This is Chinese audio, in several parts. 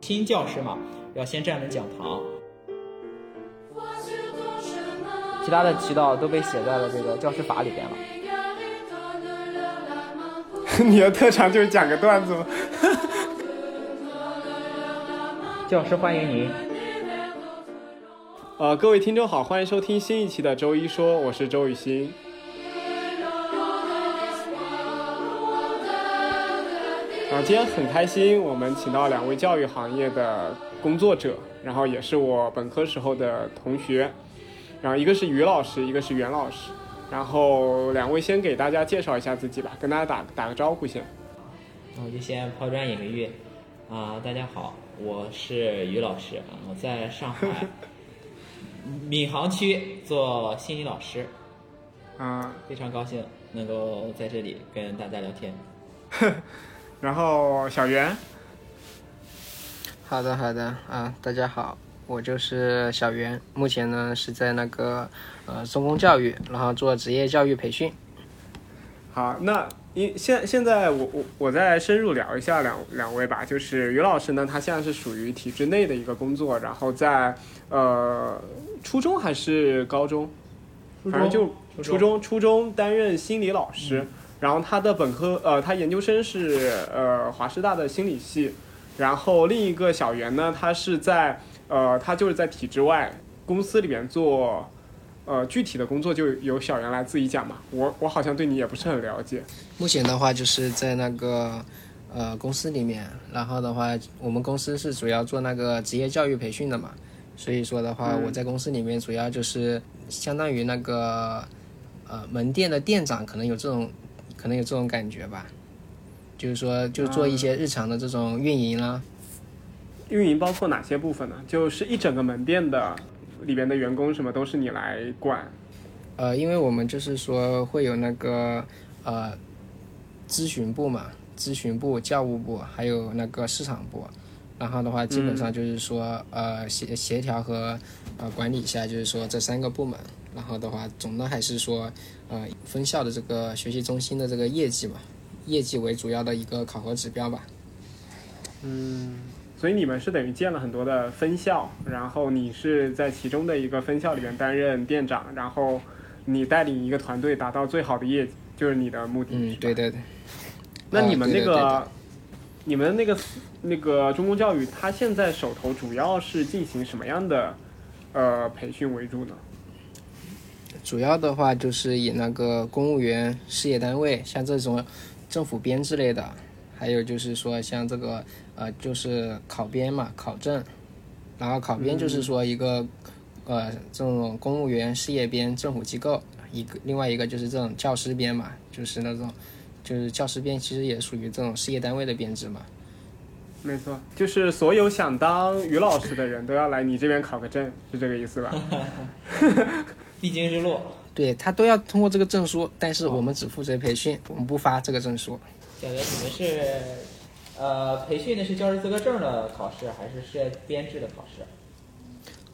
新教师嘛，要先站稳讲堂。其他的渠道都被写在了这个教师法里边了。你的特长就是讲个段子吗？教师欢迎您。呃，各位听众好，欢迎收听新一期的周一说，我是周雨欣。啊，今天很开心，我们请到两位教育行业的工作者，然后也是我本科时候的同学，然后一个是于老师，一个是袁老师，然后两位先给大家介绍一下自己吧，跟大家打打个招呼先。那我就先抛砖引玉，啊，大家好，我是于老师啊，我在上海闵行区做心理老师，啊，非常高兴能够在这里跟大家聊天。然后小袁，好的好的啊，大家好，我就是小袁，目前呢是在那个呃中公教育，然后做职业教育培训。好，那因现现在我我我再深入聊一下两两位吧，就是于老师呢，他现在是属于体制内的一个工作，然后在呃初中还是高中，反正就初中初中担任心理老师。然后他的本科，呃，他研究生是呃华师大的心理系，然后另一个小袁呢，他是在呃他就是在体制外公司里面做，呃具体的工作就由小袁来自己讲嘛，我我好像对你也不是很了解。目前的话就是在那个呃公司里面，然后的话我们公司是主要做那个职业教育培训的嘛，所以说的话我在公司里面主要就是相当于那个呃门店的店长，可能有这种。可能有这种感觉吧，就是说，就做一些日常的这种运营啦。运营包括哪些部分呢？就是一整个门店的里边的员工什么都是你来管。呃，因为我们就是说会有那个呃咨询部嘛，咨询部、教务部还有那个市场部，然后的话基本上就是说呃协协调和呃管理一下，就是说这三个部门。然后的话，总的还是说，呃，分校的这个学习中心的这个业绩嘛，业绩为主要的一个考核指标吧。嗯，所以你们是等于建了很多的分校，然后你是在其中的一个分校里面担任店长，然后你带领一个团队达到最好的业绩，就是你的目的。嗯，对对对。那你们那个，你们那个那个中公教育，它现在手头主要是进行什么样的呃培训为主呢？主要的话就是以那个公务员、事业单位，像这种政府编制类的，还有就是说像这个呃，就是考编嘛，考证，然后考编就是说一个呃这种公务员事业编政府机构，一个另外一个就是这种教师编嘛，就是那种就是教师编其实也属于这种事业单位的编制嘛。没错，就是所有想当于老师的人都要来你这边考个证，是这个意思吧？必经之路，对他都要通过这个证书，但是我们只负责培训，我们不发这个证书。小刘，你们是呃培训的是教师资格证的考试，还是是编制的考试？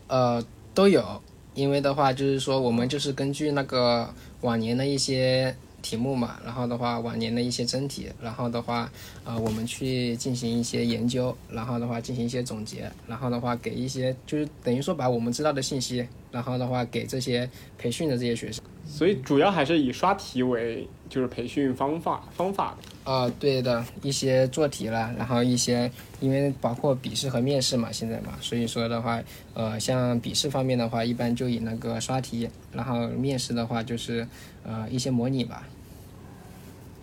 呃，都有，因为的话就是说，我们就是根据那个往年的一些。题目嘛，然后的话往年的一些真题，然后的话，呃，我们去进行一些研究，然后的话进行一些总结，然后的话给一些就是等于说把我们知道的信息，然后的话给这些培训的这些学生。所以主要还是以刷题为就是培训方法方法的。啊，对的，一些做题了，然后一些因为包括笔试和面试嘛，现在嘛，所以说的话，呃，像笔试方面的话，一般就以那个刷题，然后面试的话就是呃一些模拟吧。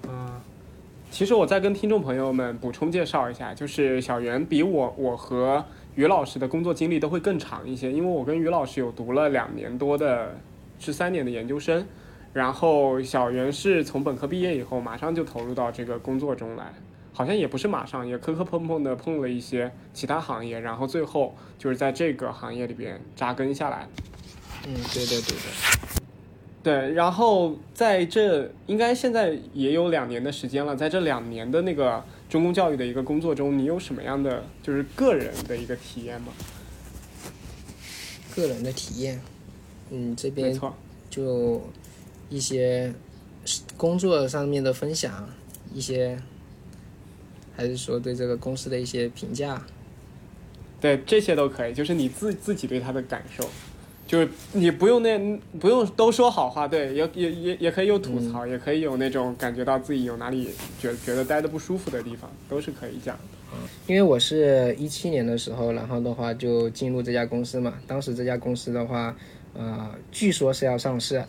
嗯，其实我再跟听众朋友们补充介绍一下，就是小袁比我我和于老师的工作经历都会更长一些，因为我跟于老师有读了两年多的，是三年的研究生，然后小袁是从本科毕业以后马上就投入到这个工作中来，好像也不是马上，也磕磕碰碰的碰了一些其他行业，然后最后就是在这个行业里边扎根下来。嗯，对对对对。对，然后在这应该现在也有两年的时间了，在这两年的那个中公教育的一个工作中，你有什么样的就是个人的一个体验吗？个人的体验，嗯，这边就一些工作上面的分享，一些还是说对这个公司的一些评价。对，这些都可以，就是你自自己对他的感受，就是你不用那不用都说好话，对，也也也也可以有吐槽，也可以有那种感觉到自己有哪里觉觉得待的不舒服的地方，都是可以讲的。因为我是一七年的时候，然后的话就进入这家公司嘛，当时这家公司的话，呃，据说是要上市，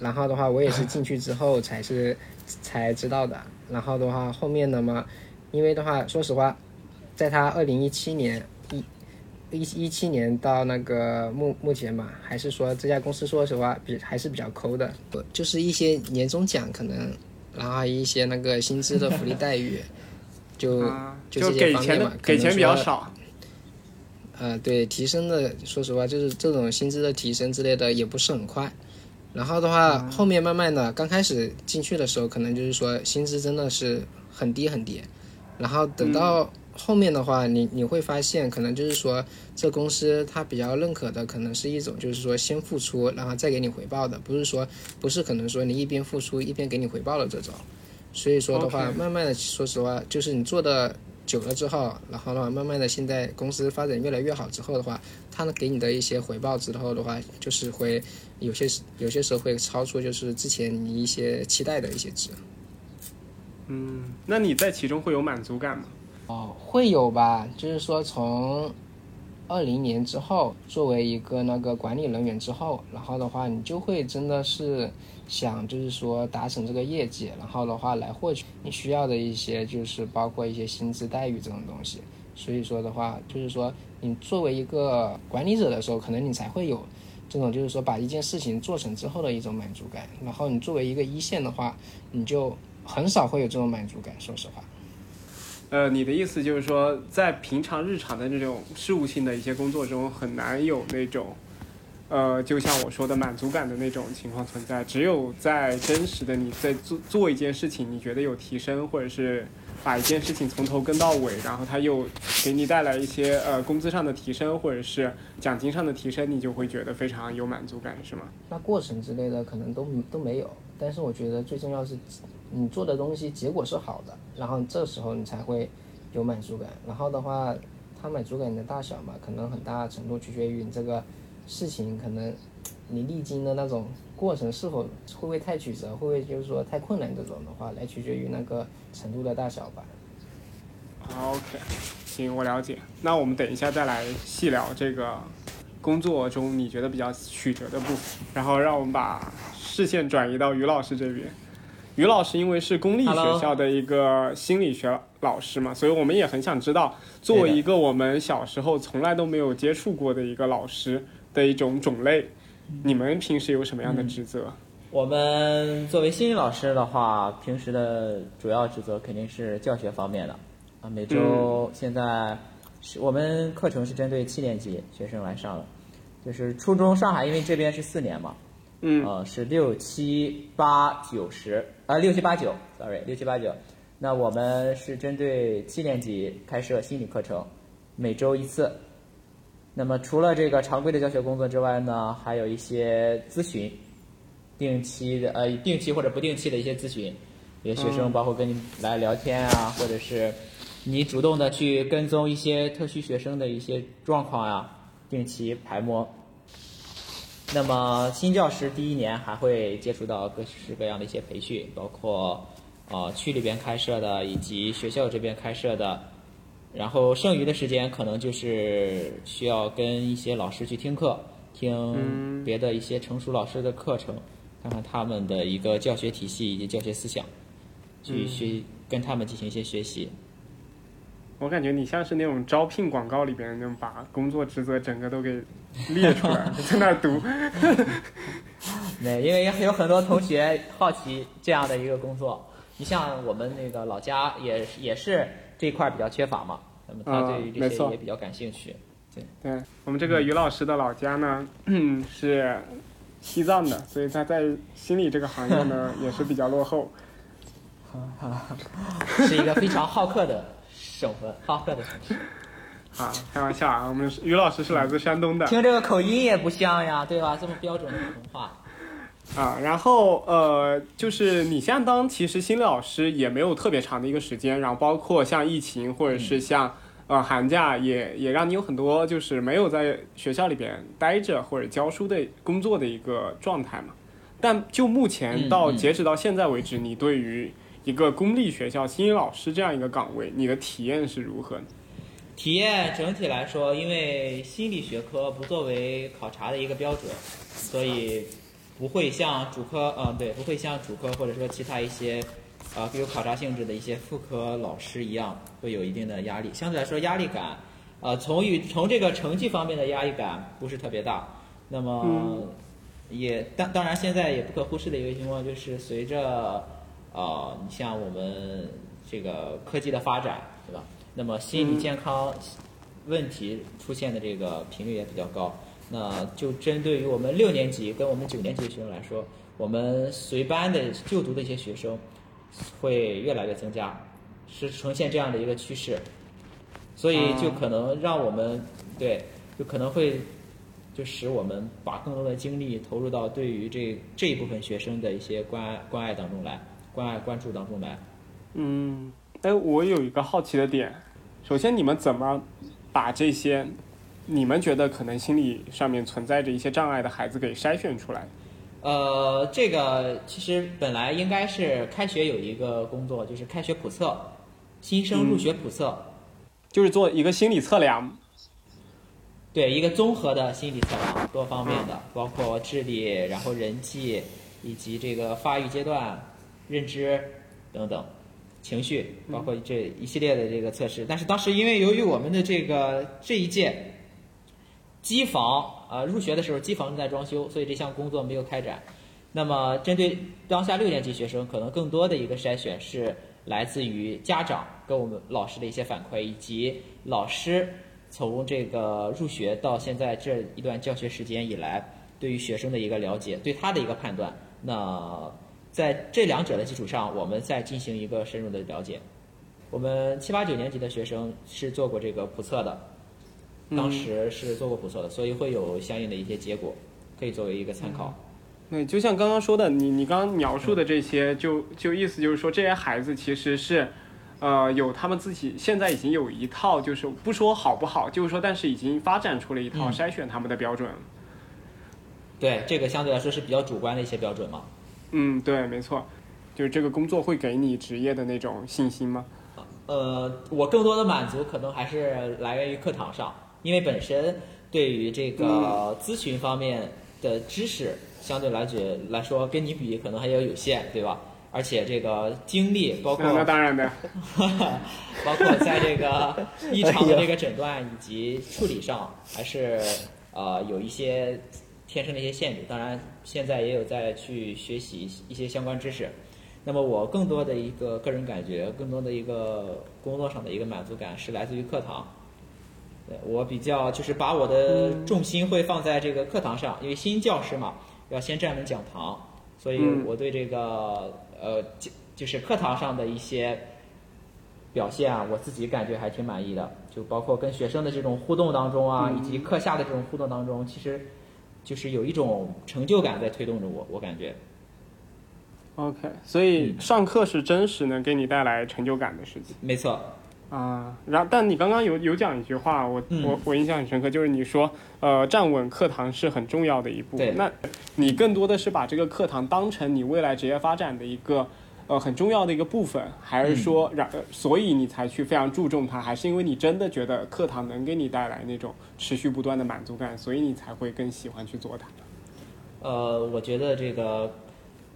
然后的话我也是进去之后才是才知道的，然后的话后面的嘛，因为的话说实话，在他二零一七年一一一七年到那个目目前嘛，还是说这家公司说实话比还是比较抠的，就是一些年终奖可能，然后一些那个薪资的福利待遇，就啊，就就这些方面给钱嘛给钱比较少。呃，对，提升的，说实话，就是这种薪资的提升之类的也不是很快。然后的话，后面慢慢的，刚开始进去的时候，可能就是说薪资真的是很低很低。然后等到后面的话，你你会发现，可能就是说这公司它比较认可的，可能是一种就是说先付出，然后再给你回报的，不是说不是可能说你一边付出一边给你回报的这种。所以说的话慢慢的，说实话，就是你做的久了之后，然后的话，慢慢的现在公司发展越来越好之后的话，它能给你的一些回报之后的话，就是会有些有些时候会超出就是之前你一些期待的一些值。嗯，那你在其中会有满足感吗？哦，会有吧，就是说从二零年之后，作为一个那个管理人员之后，然后的话，你就会真的是想就是说达成这个业绩，然后的话来获取你需要的一些就是包括一些薪资待遇这种东西。所以说的话，就是说你作为一个管理者的时候，可能你才会有这种就是说把一件事情做成之后的一种满足感。然后你作为一个一线的话，你就很少会有这种满足感，说实话。呃，你的意思就是说，在平常日常的这种事务性的一些工作中，很难有那种，呃，就像我说的满足感的那种情况存在。只有在真实的你在做做一件事情，你觉得有提升，或者是把一件事情从头跟到尾，然后它又给你带来一些呃工资上的提升，或者是奖金上的提升，你就会觉得非常有满足感，是吗？那过程之类的可能都都没有，但是我觉得最重要是，你做的东西结果是好的，然后这时候你才会有满足感。然后的话，它满足感的大小嘛，可能很大程度取决于你这个事情，可能你历经的那种过程是否会不会太曲折，会不会就是说太困难这种的话，来取决于那个程度的大小吧。OK，行，我了解。那我们等一下再来细聊这个工作中你觉得比较曲折的部分，然后让我们把视线转移到于老师这边。于老师因为是公立学校的一个心理学老师嘛，所以我们也很想知道，作为一个我们小时候从来都没有接触过的一个老师的一种种类，你们平时有什么样的职责？我们作为心理老师的话，平时的主要职责肯定是教学方面的啊。每周现在是我们课程是针对七年级学生来上的，就是初中上海，因为这边是四年嘛，嗯呃是六七八九十啊六七八九，sorry 六七八九。那我们是针对七年级开设心理课程，每周一次。那么除了这个常规的教学工作之外呢，还有一些咨询，定期的呃定期或者不定期的一些咨询，有些学生包括跟你来聊天啊，或者是你主动的去跟踪一些特需学生的一些状况啊，定期排摸。那么新教师第一年还会接触到各式各样的一些培训，包括呃区里边开设的以及学校这边开设的，然后剩余的时间可能就是需要跟一些老师去听课，听别的一些成熟老师的课程，看看他们的一个教学体系以及教学思想，去学跟他们进行一些学习。我感觉你像是那种招聘广告里边那种把工作职责整个都给列出来，在那儿读。对，因为有很多同学好奇这样的一个工作，你像我们那个老家也也是这一块儿比较缺乏嘛，那么他对于这些也比较感兴趣。对我们这个于老师的老家呢，嗯，是西藏的，所以他在心理这个行业呢 也是比较落后。是一个非常好客的省份，好客的城市。啊，开玩笑啊，我们是于老师是来自山东的听这个口音也不像呀，对吧？这么标准的普通话。啊。然后呃，就是你现在当其实心理老师也没有特别长的一个时间，然后包括像疫情或者是像呃寒假也也让你有很多就是没有在学校里边待着或者教书的工作的一个状态嘛。但就目前嗯嗯到截止到现在为止，你对于一个公立学校心理老师这样一个岗位，你的体验是如何呢？体验整体来说，因为心理学科不作为考察的一个标准，所以不会像主科，嗯，对，不会像主科或者说其他一些，呃，有考察性质的一些副科老师一样，会有一定的压力。相对来说，压力感，呃，从与从这个成绩方面的压力感不是特别大。那么，嗯也当当然现在也不可忽视的一个情况就是随着，呃，你像我们这个科技的发展，对吧？那么心理健康问题出现的这个频率也比较高。那就针对于我们六年级跟我们九年级的学生来说，我们随班的就读的一些学生会越来越增加，是呈现这样的一个趋势，所以就可能让我们对，就可能会就使我们把更多的精力投入到对于这这一部分学生的一些关爱关爱当中来，关爱关注当中来。嗯，哎，我有一个好奇的点，首先你们怎么把这些你们觉得可能心理上面存在着一些障碍的孩子给筛选出来？呃，这个其实本来应该是开学有一个工作，就是开学普测，新生入学普测，就是做一个心理测量。对一个综合的心理测量，多方面的，包括智力，然后人际，以及这个发育阶段、认知等等，情绪，包括这一系列的这个测试。但是当时因为由于我们的这个这一届机房呃入学的时候机房正在装修，所以这项工作没有开展。那么针对当下六年级学生，可能更多的一个筛选是来自于家长跟我们老师的一些反馈，以及老师从这个入学到现在这一段教学时间以来，对于学生的一个了解，对他的一个判断。那在这两者的基础上，我们再进行一个深入的了解。我们七八九年级的学生是做过这个普测的，当时是做过普测的，所以会有相应的一些结果，可以作为一个参考。对，就像刚刚说的，你你刚刚描述的这些，就就意思就是说，这些孩子其实是，呃，有他们自己现在已经有一套，就是不说好不好，就是说，但是已经发展出了一套嗯筛选他们的标准。对，这个相对来说是比较主观的一些标准嘛。嗯，对，没错，就是这个工作会给你职业的那种信心吗？呃，我更多的满足可能还是来源于课堂上，因为本身对于这个咨询方面的知识，相对来觉来说跟你比可能还要有限，对吧？而且这个精力，包括那那当然的，包括在这个 异常的这个诊断以及处理上，还是呃有一些天生的一些限制。当然，现在也有在去学习一些相关知识。那么我更多的一个个人感觉，更多的一个工作上的一个满足感是来自于课堂。对我比较就是把我的重心会放在这个课堂上，因为新教师嘛，要先站稳讲堂，所以嗯我对这个呃就就是课堂上的一些表现啊，我自己感觉还挺满意的。就包括跟学生的这种互动当中啊，以及课下的这种互动当中，其实就是有一种成就感在推动着我，我感觉。OK，所以上课是真实能给你带来成就感的事情没错，啊。然后，但你刚刚有有讲一句话，我、嗯我我印象很深刻，就是你说，呃，站稳课堂是很重要的一步对。那你更多的是把这个课堂当成你未来职业发展的一个呃很重要的一个部分，还是说让、呃所以你才去非常注重它，还是因为你真的觉得课堂能给你带来那种持续不断的满足感，所以你才会更喜欢去做它？呃，我觉得这个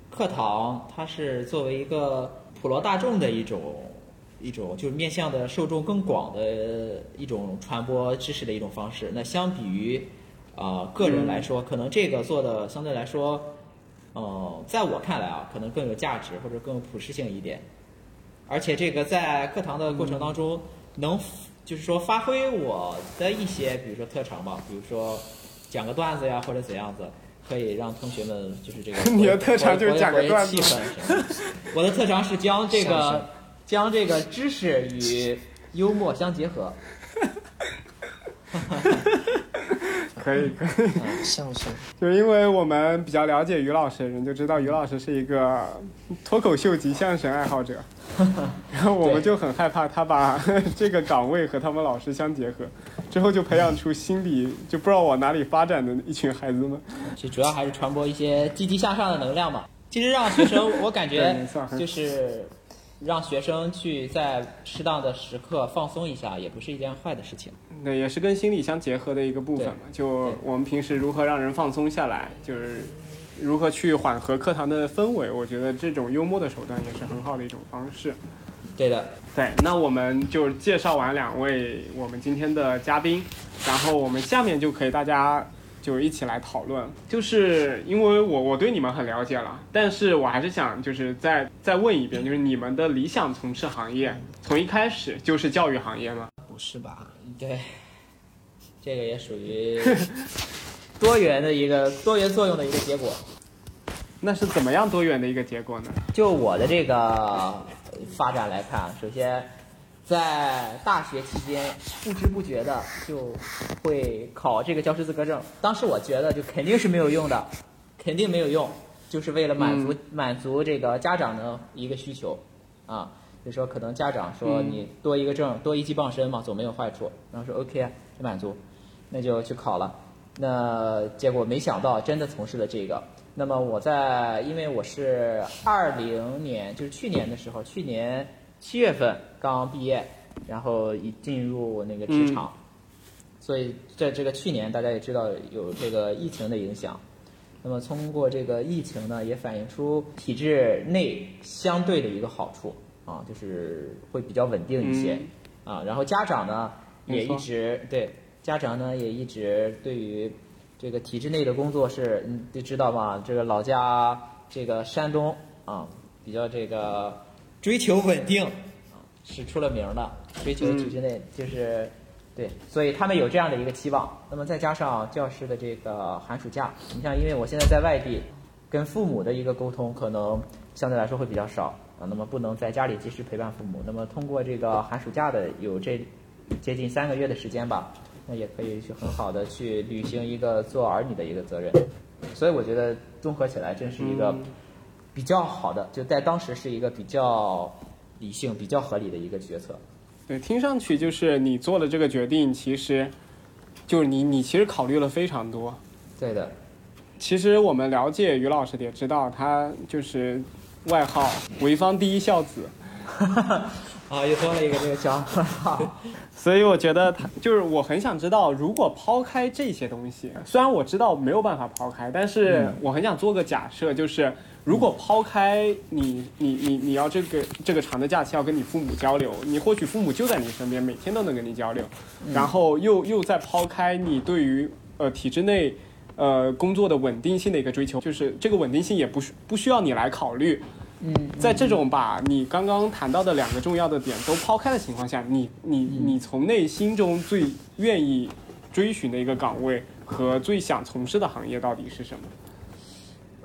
课堂它是作为一个普罗大众的一种一种，就是面向的受众更广的一种传播知识的一种方式。那相比于啊、呃个人来说，可能这个做的相对来说，呃，在我看来啊，可能更有价值或者更有普适性一点。而且这个在课堂的过程当中，能就是说发挥我的一些，比如说特长吧，比如说讲个段子呀，或者怎样子，可以让同学们就是这个 你的特长就是讲个段子活跃气氛什么我的特长是将这个将这个知识与幽默相结合。可以，可以。嗯，相声。就是因为我们比较了解于老师的人，就知道于老师是一个脱口秀及相声爱好者。然后我们就很害怕他把 这个岗位和他们老师相结合，之后就培养出心理就不知道往哪里发展的一群孩子们。其实主要还是传播一些积极向上的能量嘛。其实让学生，我感觉就是让学生去在适当的时刻放松一下，也不是一件坏的事情。对，也是跟心理相结合的一个部分嘛。就我们平时如何让人放松下来，就是如何去缓和课堂的氛围。我觉得这种幽默的手段也是很好的一种方式。对的，对，那我们就介绍完两位我们今天的嘉宾，然后我们下面就可以大家就一起来讨论。就是因为我我对你们很了解了，但是我还是想就是再再问一遍，就是你们的理想从事行业，从一开始就是教育行业吗？不是吧？对，这个也属于 多元的一个多元作用的一个结果。那是怎么样多元的一个结果呢？就我的这个发展来看，首先在大学期间不知不觉的就会考这个教师资格证。当时我觉得就肯定是没有用的，肯定没有用，就是为了满足、满足这个家长的一个需求啊。就说可能家长说嗯你多一个证，多一技傍身嘛，总没有坏处。然后说 OK 啊，就满足，那就去考了。那结果没想到真的从事了这个。那么我在，因为我是二零年，就是去年的时候，去年七月份刚毕业，然后一进入那个职场，所以在这个去年大家也知道有这个疫情的影响。那么通过这个疫情呢，也反映出体制内相对的一个好处啊，就是会比较稳定一些、啊。然后家长呢也一直对家长呢也一直对于这个体制内的工作是，你都知道吗？这个老家这个山东啊，比较这个追求稳定啊，是出了名的，追求体制内就是。对，所以他们有这样的一个期望。那么再加上教师的这个寒暑假，你像因为我现在在外地，跟父母的一个沟通可能相对来说会比较少啊，那么不能在家里及时陪伴父母。那么通过这个寒暑假的有这接近三个月的时间吧，那也可以去很好的去履行一个做儿女的一个责任。所以我觉得综合起来，真是一个比较好的，就在当时是一个比较理性、比较合理的一个决策。对，听上去就是你做的这个决定，其实就是你你其实考虑了非常多。对的，其实我们了解于老师的也知道，他就是外号“潍坊第一孝子 啊，又多了一个这个奖号。”，所以我觉得他就是我很想知道，如果抛开这些东西，虽然我知道没有办法抛开，但是我很想做个假设，就是如果抛开你你你你要这个这个长的假期要跟你父母交流，你或许父母就在你身边，每天都能跟你交流，然后又又再抛开你对于呃体制内。呃，工作的稳定性的一个追求，就是这个稳定性也不需不需要你来考虑，嗯，在这种把你刚刚谈到的两个重要的点都抛开的情况下，你你你从内心中最愿意追寻的一个岗位和最想从事的行业到底是什么？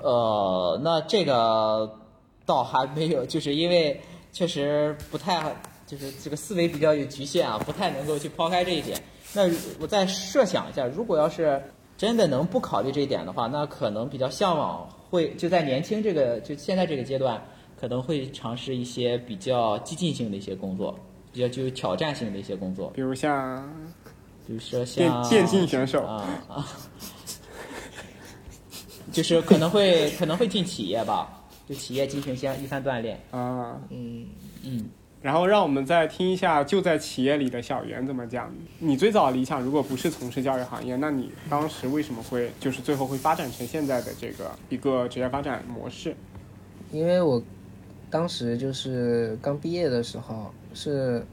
呃，那这个倒还没有，就是因为确实不太，就是这个思维比较有局限啊，不太能够去抛开这一点。那我再设想一下，如果要是真的能不考虑这一点的话，那可能比较向往会就在年轻这个就现在这个阶段，可能会尝试一些比较激进性的一些工作，比较具有挑战性的一些工作，比如像比如说电像电竞选手，啊啊，就是可能会可能会进企业吧，就企业进行一些一番锻炼。啊，嗯，嗯，然后让我们再听一下就在企业里的小袁怎么讲。你最早理想如果不是从事教育行业，那你当时为什么会就是最后会发展成现在的这个一个职业发展模式？因为我当时就是刚毕业的时候是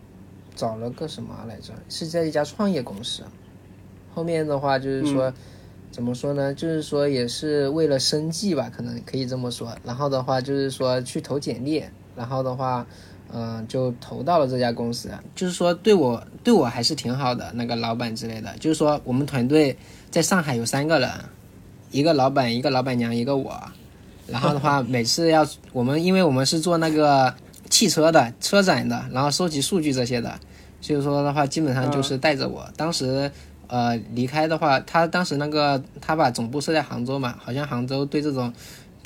找了个什么来着，是在一家创业公司。后面的话就是说，怎么说呢？就是说也是为了生计吧，可能可以这么说。然后的话就是说去投简历，然后的话，嗯、就投到了这家公司。就是说对我对我还是挺好的，那个老板之类的。就是说我们团队在上海有三个人，一个老板，一个老板娘，一个我。然后的话，每次要我们，因为我们是做那个汽车的车展的，然后收集数据这些的，所以说的话，基本上就是带着我。当时呃离开的话，他当时那个他把总部设在杭州嘛，好像杭州对这种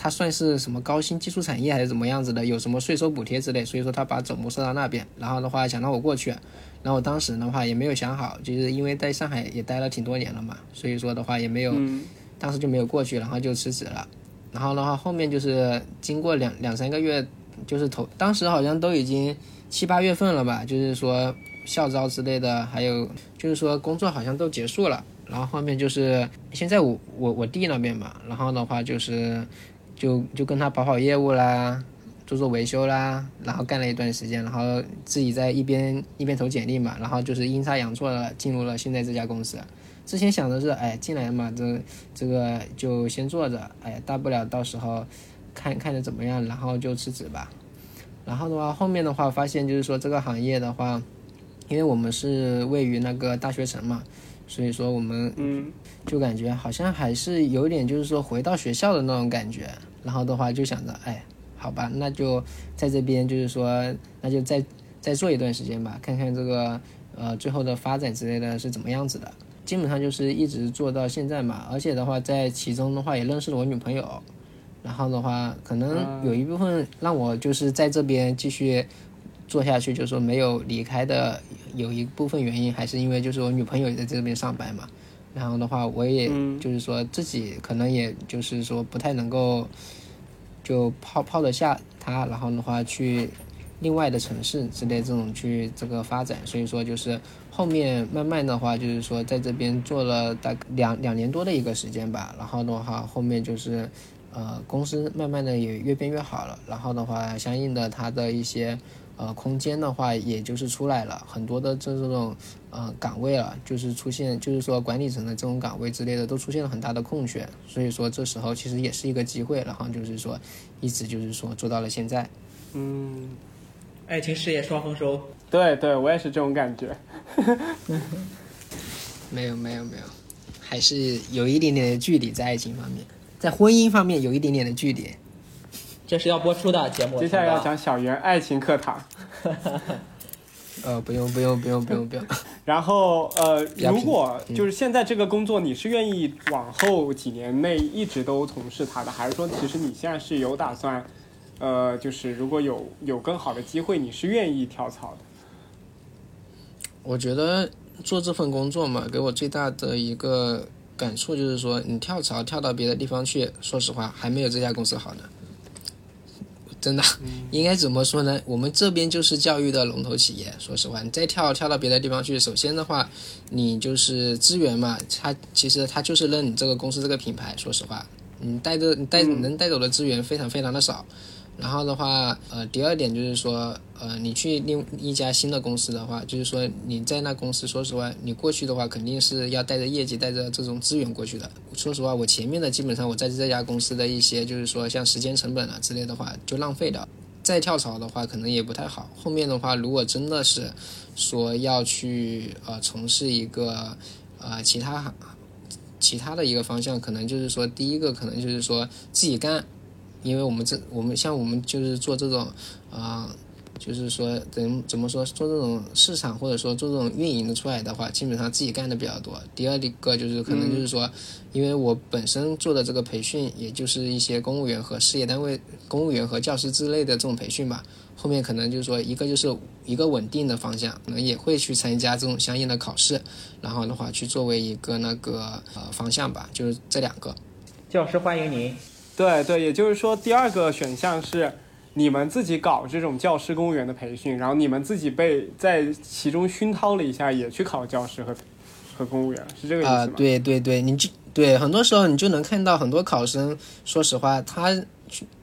它算是什么高新技术产业还是怎么样子的，有什么税收补贴之类，所以说他把总部设到那边，然后的话想让我过去，然后我当时的话也没有想好，就是因为在上海也待了挺多年了嘛，所以说的话也没有，当时就没有过去，然后就辞职了，然后的话后面就是经过两两三个月，就是头当时好像都已经七八月份了吧，就是说校招之类的，还有就是说工作好像都结束了。然后后面就是现在我我我弟那边嘛，然后的话就是就就跟他跑跑业务啦，做做维修啦，然后干了一段时间，然后自己在一边一边投简历嘛，然后就是阴差阳错的进入了现在这家公司。之前想的是，哎，进来嘛，这这个就先做着，哎，大不了到时候看看着怎么样，然后就辞职吧。然后的话，后面的话发现就是说这个行业的话，因为我们是位于那个大学城嘛。所以说我们嗯，就感觉好像还是有点就是说回到学校的那种感觉，然后的话就想着，哎，好吧，那就在这边就是说，那就再再做一段时间吧，看看这个呃最后的发展之类的是怎么样子的。基本上就是一直做到现在嘛，而且的话在其中的话也认识了我女朋友，然后的话可能有一部分让我就是在这边继续。做下去就是说没有离开的，有一部分原因还是因为就是我女朋友也在这边上班嘛，然后的话我也就是说自己可能也就是说不太能够就泡泡得下他，然后的话去另外的城市之类这种去这个发展，所以说就是后面慢慢的话就是说在这边做了大概两两年多的一个时间吧，然后的话后面就是呃公司慢慢的也越变越好了，然后的话相应的它的一些。呃，空间的话，也就是出来了很多的这这种呃岗位了，就是出现，就是说管理层的这种岗位之类的都出现了很大的空缺，所以说这时候其实也是一个机会，然后就是说一直就是说做到了现在。嗯，爱情事业双丰收。对对，我也是这种感觉。没有没有没有，还是有一点点的距离在爱情方面，在婚姻方面有一点点的距离。这是要播出的节目。接下来要讲小袁爱情课堂。呃，不用不用不用不用不用。然后呃，如果就是现在这个工作，你是愿意往后几年内一直都从事它的，还是说其实你现在是有打算，呃，就是如果有有更好的机会，你是愿意跳槽的？我觉得做这份工作嘛，给我最大的一个感触就是说，你跳槽跳到别的地方去，说实话还没有这家公司好呢。真的，应该怎么说呢？我们这边就是教育的龙头企业。说实话，你再跳跳到别的地方去，首先的话，你就是资源嘛，他其实他就是认你这个公司这个品牌。说实话，你带着你带能带走的资源非常非常的少。然后的话，呃，第二点就是说，呃，你去另一家新的公司的话，就是说你在那公司，说实话，你过去的话肯定是要带着业绩、带着这种资源过去的。说实话，我前面的基本上我在这家公司的一些，就是说像时间成本啊之类的话，就浪费掉。再跳槽的话，可能也不太好。后面的话，如果真的是说要去呃从事一个呃其他其他的一个方向，可能就是说第一个可能就是说自己干。因为我们这我们像我们就是做这种，啊，就是说怎怎么说做这种市场或者说做这种运营的出来的话，基本上自己干的比较多。第二个就是可能就是说，因为我本身做的这个培训，也就是一些公务员和事业单位、公务员和教师之类的这种培训吧。后面可能就是说一个就是一个稳定的方向，可能也会去参加这种相应的考试，然后的话去作为一个那个呃方向吧，就是这两个。教师欢迎您。对对，也就是说，第二个选项是你们自己搞这种教师、公务员的培训，然后你们自己被在其中熏陶了一下，也去考教师和和公务员，是这个意思吗？啊，对对对，你就对，很多时候你就能看到很多考生，说实话，他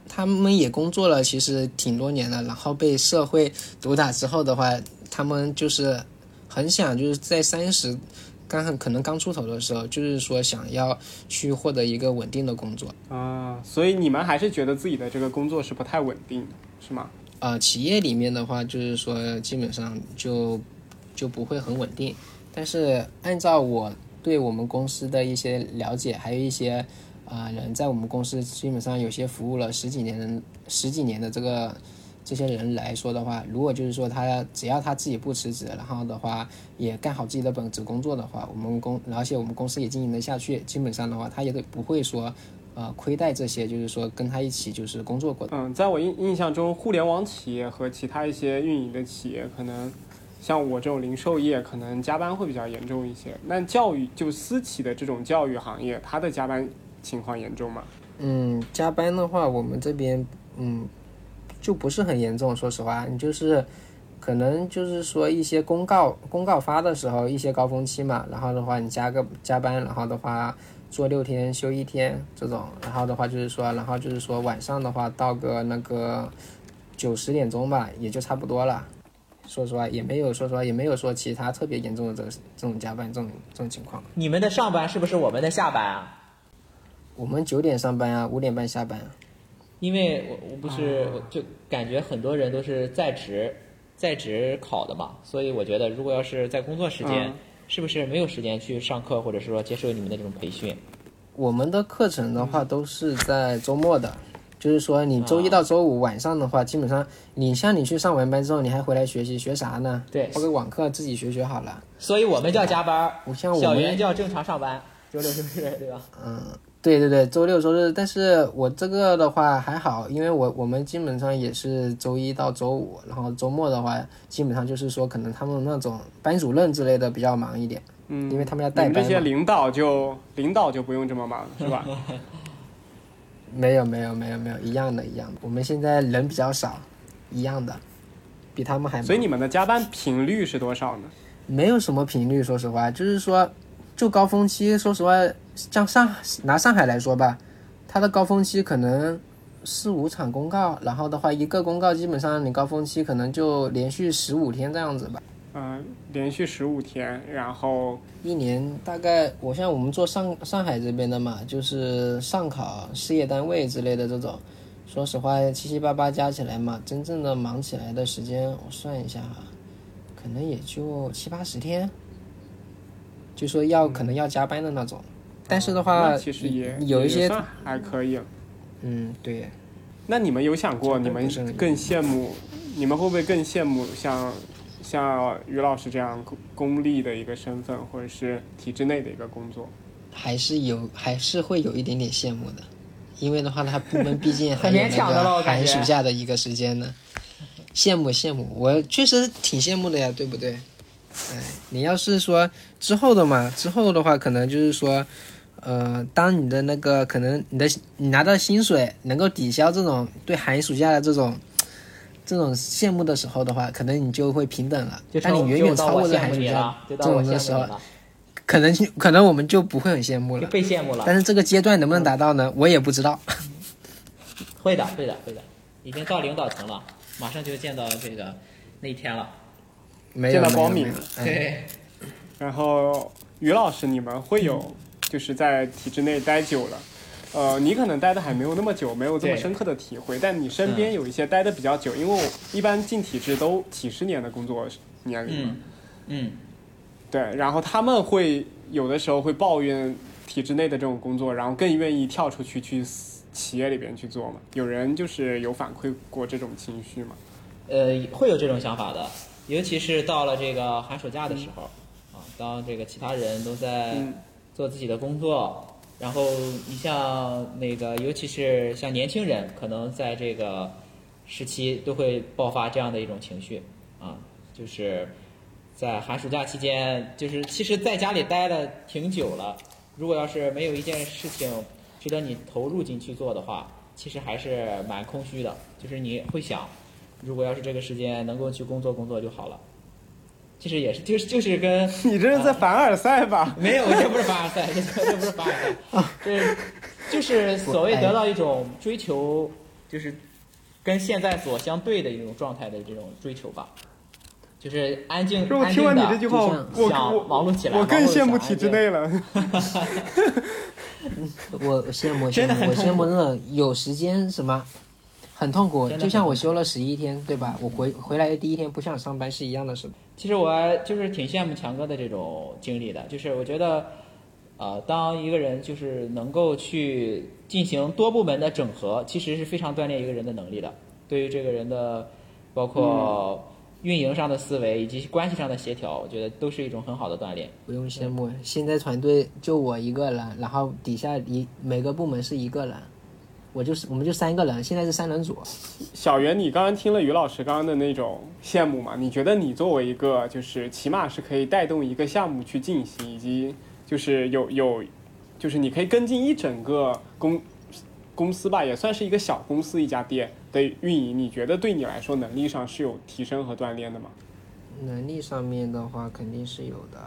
他们也工作了，其实挺多年了，然后被社会毒打之后的话，他们就是很想就是在三十。刚可能刚出头的时候，就是说想要去获得一个稳定的工作啊，所以你们还是觉得自己的这个工作是不太稳定的，是吗？呃，企业里面的话，就是说基本上就就不会很稳定。但是按照我对我们公司的一些了解，还有一些啊人在我们公司基本上有些服务了十几年、十几年的这个。这些人来说的话，如果就是说他只要他自己不辞职，然后的话也干好自己的本职工作的话，我们公而且我们公司也经营得下去，基本上的话他也得不会说呃亏待这些就是说跟他一起就是工作过的。嗯，在我印印象中，互联网企业和其他一些运营的企业，可能像我这种零售业，可能加班会比较严重一些。那教育就私企的这种教育行业，它的加班情况严重吗？嗯，加班的话，我们这边嗯就不是很严重，说实话，你就是可能就是说一些公告公告发的时候，一些高峰期嘛，然后的话你加个加班，然后的话做六天休一天这种，然后的话就是说，然后就是说晚上的话到个那个九十点钟吧，也就差不多了。说实话，也没有说实话也没有说其他特别严重的这个这种加班这种这种情况。你们的上班是不是我们的下班啊？我们九点上班啊，五点半下班。因为我我不是我就感觉很多人都是在职在职考的嘛，所以我觉得如果要是在工作时间，嗯是不是没有时间去上课，或者是说接受你们的这种培训？我们的课程的话都是在周末的，就是说你周一到周五晚上的话，基本上你像你去上完班之后，你还回来学习，学啥呢？对报个网课自己学学好了。所以我们叫加班儿，我像我小们袁叫正常上班，周六周日对吧？对对对，周六周日，但是我这个的话还好，因为我我们基本上也是周一到周五，然后周末的话，基本上就是说可能他们那种班主任之类的比较忙一点，嗯，因为他们要你们这带班嘛。些领导就领导就不用这么忙，是吧？没有没有没有没有，一样的一样的，我们现在人比较少，一样的，比他们还忙。所以你们的加班频率是多少呢？没有什么频率，说实话，就是说，就高峰期，说实话，像上拿上海来说吧，它的高峰期可能四五场公告，然后的话，一个公告基本上你高峰期可能就连续十五天这样子吧，嗯、连续十五天，然后一年大概，我像我们做上上海这边的嘛，就是上考事业单位之类的这种，说实话，七七八八加起来嘛，真正的忙起来的时间，我算一下哈，可能也就七八十天，就说要可能要加班的那种。但是的话，其实也有一些，还可以。嗯，对，那你们有想过，你们是更羡慕，你们会不会更羡慕像像于老师这样公公立的一个身份，或者是体制内的一个工作？还是有，还是会有一点点羡慕的，因为的话，他部门毕竟 还很有勉强的那个寒暑假的一个时间呢。羡慕羡慕，我确实挺羡慕的呀，对不对？哎，你要是说之后的嘛，之后的话，可能就是说，呃，当你的那个可能你的你拿到薪水能够抵消这种对寒暑假的这种这种羡慕的时候的话，可能你就会平等了就。当你远远超过这寒暑假，就这种的时候，了，可能可能我们就不会很羡慕就了。被羡慕了。但是这个阶段能不能达到呢？我也不知道。会的，会的，会的，已经到领导层了，马上就见到这个那一天了。没有见到光明对，然后于老师，你们会有就是在体制内待久了，呃，你可能待的还没有那么久，没有这么深刻的体会，但你身边有一些待的比较久，因为我一般进体制都几十年的工作年龄了，嗯嗯，对，然后他们会有的时候会抱怨体制内的这种工作，然后更愿意跳出去去企业里边去做嘛。有人就是有反馈过这种情绪嘛？呃，会有这种想法的，尤其是到了这个寒暑假的时候，啊，当这个其他人都在嗯做自己的工作，然后你像那个，尤其是像年轻人，可能在这个时期都会爆发这样的一种情绪，啊，就是在寒暑假期间，就是其实在家里待了挺久了，如果要是没有一件事情值得你投入进去做的话，其实还是蛮空虚的，就是你会想。如果要是这个时间能够去工作工作就好了。其实也是，就是就是跟 你这是在凡尔赛吧？没有，这不是凡尔赛，这这不是凡尔赛，这就是所谓得到一种追求，就是跟现在所相对的一种状态的这种追求吧。就是安静，我听完你这句话，就我想我忙碌起来我更羡慕体制内 了。我我羡慕真的羡慕，我很羡慕那种有时间什么，很痛苦。就像我休了十一天，对吧？我回回来的第一天不想上班是一样的事。其实我就是挺羡慕强哥的这种经历的，就是我觉得，呃，当一个人就是能够去进行多部门的整合，其实是非常锻炼一个人的能力的。对于这个人的，包括运营上的思维以及关系上的协调，我觉得都是一种很好的锻炼。不用羡慕，现在团队就我一个人，然后底下一每个部门是一个人，我就是我们就三个人，现在是三人组。小袁，你刚刚听了于老师刚刚的那种羡慕嘛？你觉得你作为一个就是起码是可以带动一个项目去进行，以及就是有有，就是你可以跟进一整个公公司吧，也算是一个小公司一家店的运营，你觉得对你来说能力上是有提升和锻炼的吗？能力上面的话肯定是有的，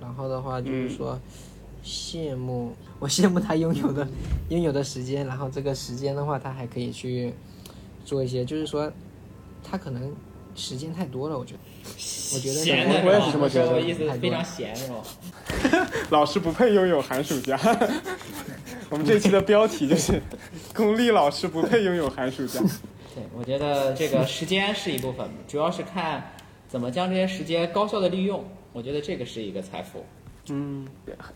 然后的话就是说，羡慕我羡慕他拥有的拥有的时间，然后这个时间的话，他还可以去做一些，就是说，他可能时间太多了，我觉得，我觉得闲的，我也是这么觉得说意思非常闲是吗？老师不配拥有寒暑假。我们这期的标题就是“公立老师不配拥有寒暑假对，我觉得这个时间是一部分，主要是看怎么将这些时间高效的利用。我觉得这个是一个财富。”。嗯，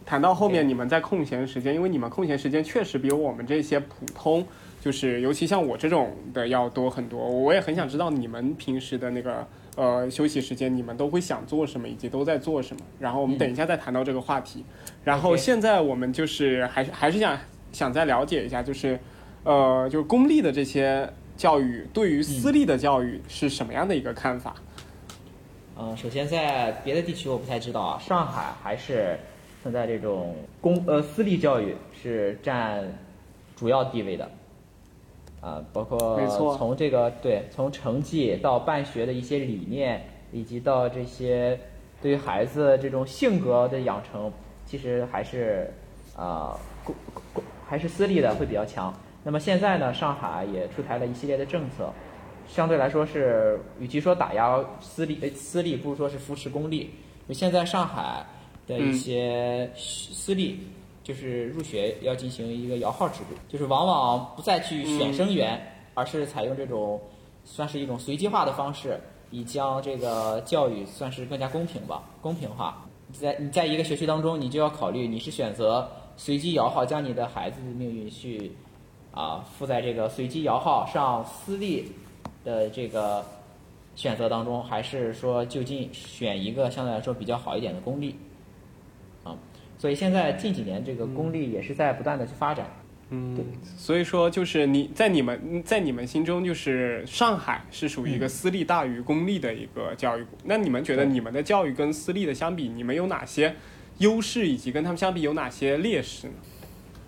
谈到后面你们在空闲时间，因为你们空闲时间确实比我们这些普通，就是尤其像我这种的要多很多。我也很想知道你们平时的那个呃休息时间，你们都会想做什么，以及都在做什么。然后我们等一下再谈到这个话题。然后现在我们就是还是还是想想再了解一下，就是呃，就是公立的这些教育对于私立的教育是什么样的一个看法？嗯，首先在别的地区我不太知道啊，上海还是存在这种公呃私立教育是占主要地位的，啊，包括没错从这个对从成绩到办学的一些理念，以及到这些对于孩子这种性格的养成，其实还是啊公公还是私立的会比较强。那么现在呢，上海也出台了一系列的政策，相对来说是，与其说打压私立，呃私立不如说是扶持公立。就现在上海的一些私立，就是入学要进行一个摇号制度，就是往往不再去选生源，而是采用这种算是一种随机化的方式，以将这个教育算是更加公平吧，公平化。在你在一个学区当中，你就要考虑你是选择随机摇号，将你的孩子的命运去啊附在这个随机摇号上私立的这个选择当中，还是说就近选一个相对来说比较好一点的公立啊？所以现在近几年这个公立也是在不断的去发展。嗯，所以说就是你在你们在你们心中，就是上海是属于一个私立大于公立的一个教育国。那你们觉得你们的教育跟私立的相比，你们有哪些优势，以及跟他们相比有哪些劣势呢？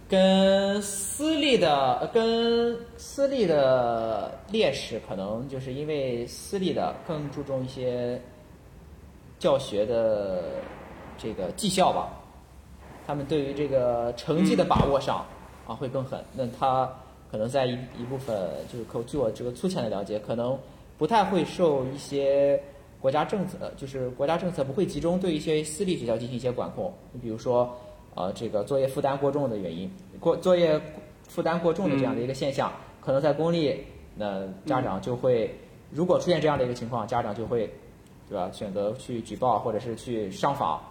跟私立的呃跟私立的劣势，可能就是因为私立的更注重一些教学的这个绩效吧，他们对于这个成绩的把握上啊会更狠。那他可能在一一部分就是可据我这个粗浅的了解，可能不太会受一些国家政策，就是国家政策不会集中对一些私立学校进行一些管控。你比如说，呃，这个作业负担过重的原因，过作业负担过重的这样的一个现象，可能在公立，那家长就会，如果出现这样的一个情况，家长就会，对吧？选择去举报或者是去上访，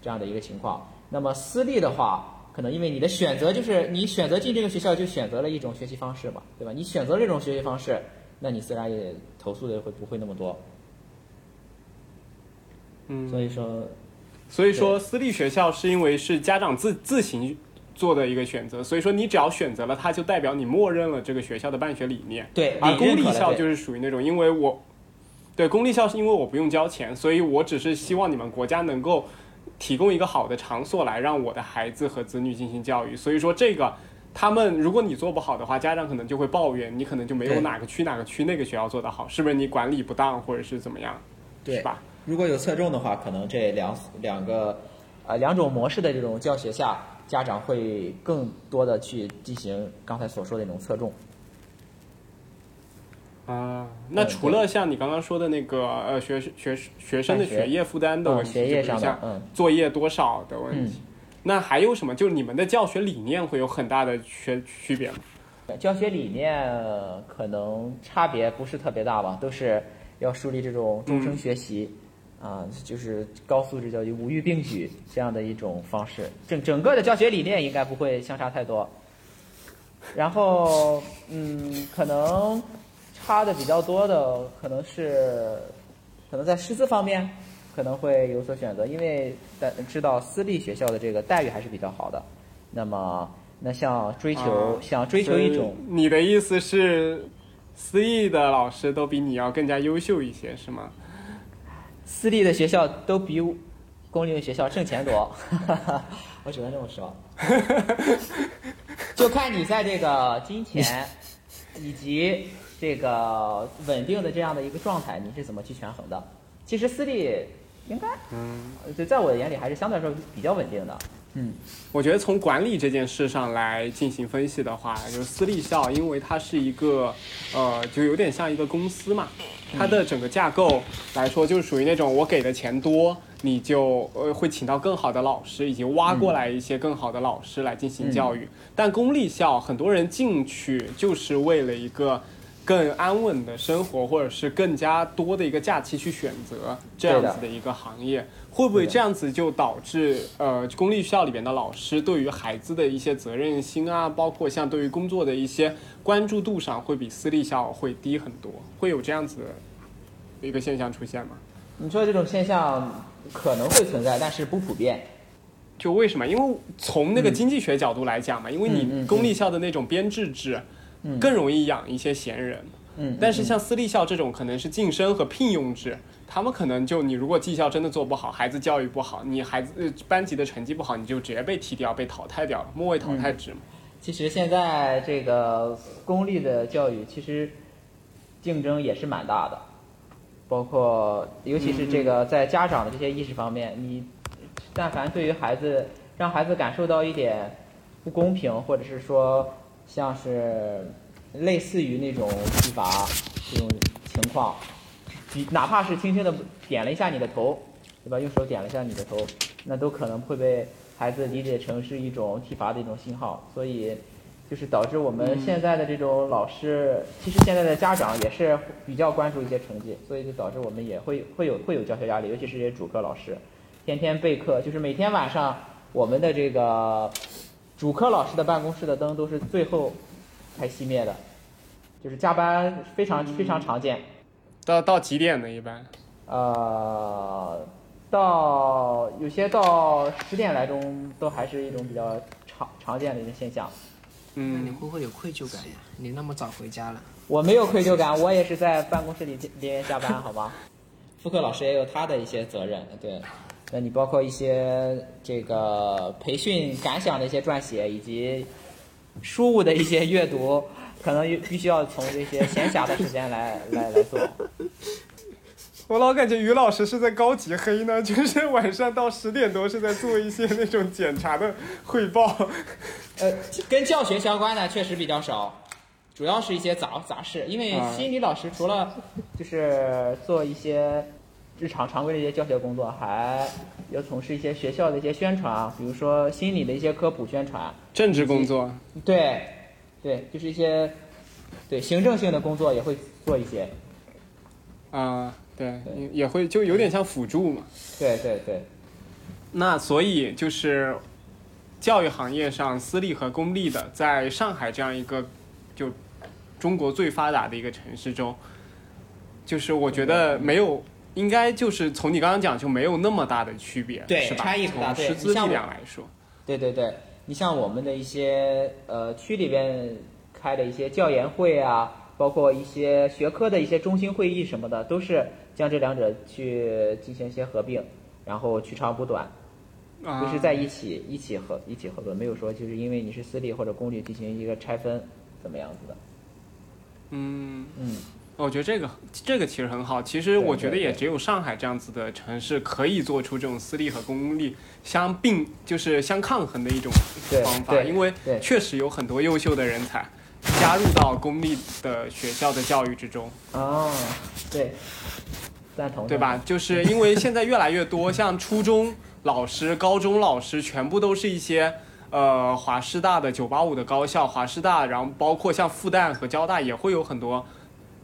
这样的一个情况。那么私立的话，可能因为你的选择就是你选择进这个学校，就选择了一种学习方式嘛，对吧？你选择这种学习方式，那你自然也投诉的会不会那么多？嗯，所以说，所以说私立学校是因为是家长自自行做的一个选择，所以说你只要选择了它，就代表你默认了这个学校的办学理念。对，而公立校就是属于那种，因为我对公立校是因为我不用交钱，所以我只是希望你们国家能够提供一个好的场所来让我的孩子和子女进行教育。所以说这个他们如果你做不好的话，家长可能就会抱怨，你可能就没有哪个区哪个区那个学校做得好，是不是你管理不当或者是怎么样，对是吧？如果有侧重的话，可能这两两个呃两种模式的这种教学下，家长会更多的去进行刚才所说的那种侧重。啊，那嗯除了像你刚刚说的那个呃学学学生的学学业负担的问嗯，题，学业上的作业多少的问题，嗯，那还有什么？就是你们的教学理念会有很大的区区别吗？教学理念呃可能差别不是特别大吧，都是要树立这种终生学习，啊，就是高素质教育、五育并举这样的一种方式。整整个的教学理念应该不会相差太多。然后，嗯，可能差的比较多的可能是可能在师资方面可能会有所选择，因为在知道私立学校的这个待遇还是比较好的。那么，那像追求、啊想追求一种你的意思是，私立的老师都比你要更加优秀一些，是吗？私立的学校都比公立的学校挣钱多，我只能这么说。就看你在这个金钱以及这个稳定的这样的一个状态，你是怎么去权衡的？其实私立应该，嗯，就在我的眼里还是相对来说比较稳定的。嗯，我觉得从管理这件事上来进行分析的话，就是私立校，因为它是一个，呃，就有点像一个公司嘛，它的整个架构来说，就是属于那种我给的钱多，你就呃会请到更好的老师，以及挖过来一些更好的老师来进行教育。但公立校很多人进去就是为了一个。更安稳的生活，或者是更加多的一个假期去选择这样子的一个行业，会不会这样子就导致呃公立学校里边的老师对于孩子的一些责任心啊，包括像对于工作的一些关注度上，会比私立校会低很多？会有这样子的一个现象出现吗？你说这种现象可能会存在，但是不普遍。就为什么？因为从那个经济学角度来讲嘛，因为你嗯公立校的那种编制制，嗯更容易养一些闲人。嗯，但是像私立校这种可能是晋升和聘用制，他们可能就你如果绩效真的做不好，孩子教育不好，你孩子呃班级的成绩不好，你就直接被踢掉、被淘汰掉了，末位淘汰制嘛。其实现在这个公立的教育其实竞争也是蛮大的，包括尤其是这个在家长的这些意识方面，你但凡对于孩子让孩子感受到一点不公平，或者是说像是类似于那种体罚这种情况，你哪怕是轻轻的点了一下你的头，对吧？用手点了一下你的头，那都可能会被孩子理解成是一种体罚的一种信号，所以就是导致我们现在的这种老师，其实现在的家长也是比较关注一些成绩，所以就导致我们也会会有会有教学压力，尤其是这些主科老师，天天备课，就是每天晚上我们的这个主科老师的办公室的灯都是最后才熄灭的，就是加班非常非常常见。到到几点呢？一般？呃，到有些到十点来钟都还是一种比较常常见的一种现象。那你嗯，会不会有愧疚感呀？你那么早回家了，我没有愧疚感，我也是在办公室里连夜加班，好吗？副科老师也有他的一些责任，对。那你包括一些这个培训感想的一些撰写，以及书物的一些阅读，可能必须要从这些闲暇的时间来来来做。我老感觉于老师是在高级黑呢，就是晚上到十点多是在做一些那种检查的汇报。呃，跟教学相关的确实比较少，主要是一些杂杂事。因为啊心理老师除了就是做一些日常常规的一些教学工作，还要从事一些学校的一些宣传啊，比如说心理的一些科普宣传。政治工作，对，对，就是一些对行政性的工作也会做一些。啊、对，对也也会就有点像辅助嘛。对对对，那所以就是教育行业上，私立和公立的，在上海这样一个就中国最发达的一个城市中，就是我觉得没有，应该就是从你刚刚讲就没有那么大的区别，对是吧？差异不大从师资力量来说，对对对，你像我们的一些呃区里边开的一些教研会啊，包括一些学科的一些中心会议什么的，都是将这两者去进行一些合并，然后取长补短，啊，就是在一起一起合一起合作，没有说就是因为你是私立或者公立进行一个拆分怎么样子的。嗯。嗯，我觉得这个这个其实很好。其实我觉得也只有上海这样子的城市可以做出这种私立和公立相并，就是相抗衡的一种方法。因为确实有很多优秀的人才加入到公立的学校的教育之中，哦，对，赞同，对吧？就是因为现在越来越多，像初中老师、高中老师，全部都是一些。呃，华师大的九八五的高校，华师大，然后包括像复旦和交大也会有很多，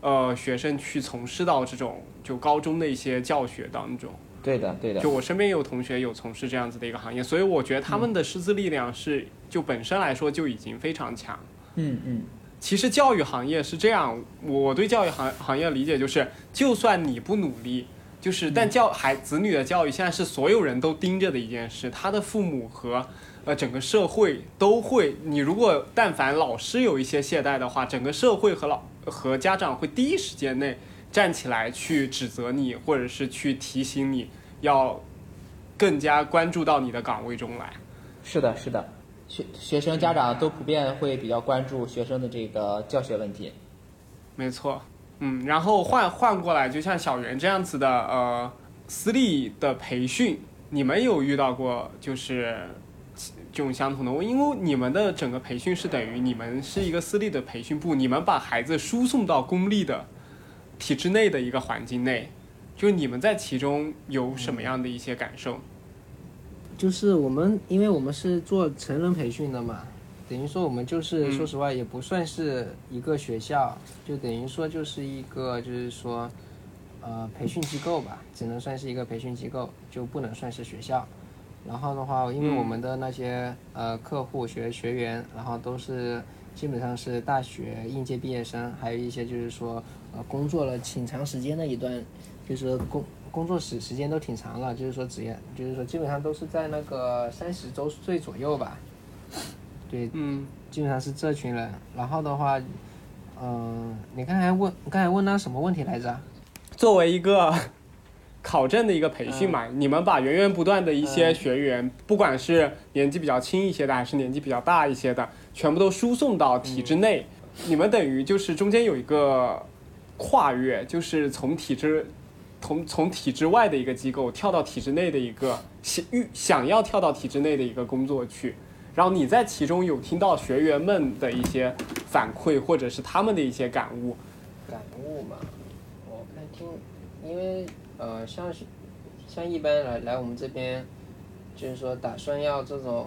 呃，学生去从事到这种就高中的一些教学当中。对的对的就，我身边也有同学有从事这样子的一个行业，所以我觉得他们的师资力量是就本身来说就已经非常强。嗯嗯，其实教育行业是这样，我对教育行行业理解就是，就算你不努力，就是但教孩子女的教育现在是所有人都盯着的一件事，他的父母和呃整个社会都会，你如果但凡老师有一些懈怠的话，整个社会和老和家长会第一时间内站起来去指责你，或者是去提醒你要更加关注到你的岗位中来。是的，是的，学学生家长都普遍会比较关注学生的这个教学问题。没错，嗯，然后换换过来，就像小袁这样子的，呃，私立的培训，你们有遇到过就是这种相同的问？因为你们的整个培训是等于你们是一个私立的培训部，你们把孩子输送到公立的体制内的一个环境内，就你们在其中有什么样的一些感受？就是我们，因为我们是做成人培训的嘛，等于说我们就是、嗯说实话也不算是一个学校，就等于说就是一个就是说，呃，培训机构吧，只能算是一个培训机构，就不能算是学校。然后的话，因为嗯我们的那些、呃客户学学员，然后都是基本上是大学应届毕业生，还有一些就是说呃工作了挺长时间的一段，就是工工作时时间都挺长了，就是说职业，就是说基本上都是在那个三十周岁左右吧。对，嗯基本上是这群人。然后的话，嗯、你刚才问刚才问他什么问题来着？作为一个考证的一个培训嘛，你们把源源不断的一些学员，不管是年纪比较轻一些的，还是年纪比较大一些的，全部都输送到体制内。你们等于就是中间有一个跨越，就是从体制。从从体制外的一个机构跳到体制内的一个想欲想要跳到体制内的一个工作去，然后你在其中有听到学员们的一些反馈，或者是他们的一些感悟，感悟嘛，我看听，因为呃，像是像一般来来我们这边，就是说打算要这种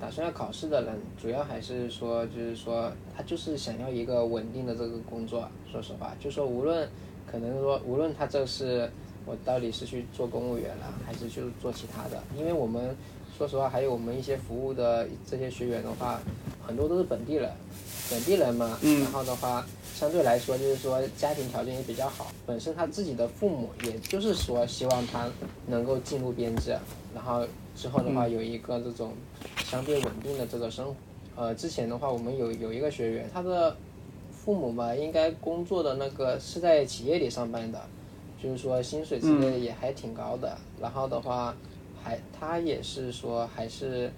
打算要考试的人，主要还是说就是说他就是想要一个稳定的这个工作。说实话，就说无论可能说无论他这是我到底是去做公务员了，还是去做其他的，因为我们说实话还有我们一些服务的这些学员的话，很多都是本地人，本地人嘛，然后的话。相对来说，就是说家庭条件也比较好，本身他自己的父母也就是说希望他能够进入编制，然后之后的话有一个这种相对稳定的这个生活。呃，之前的话我们有有一个学员，他的父母嘛应该工作的那个是在企业里上班的，就是说薪水之类的也还挺高的。然后的话，还他也是说还是。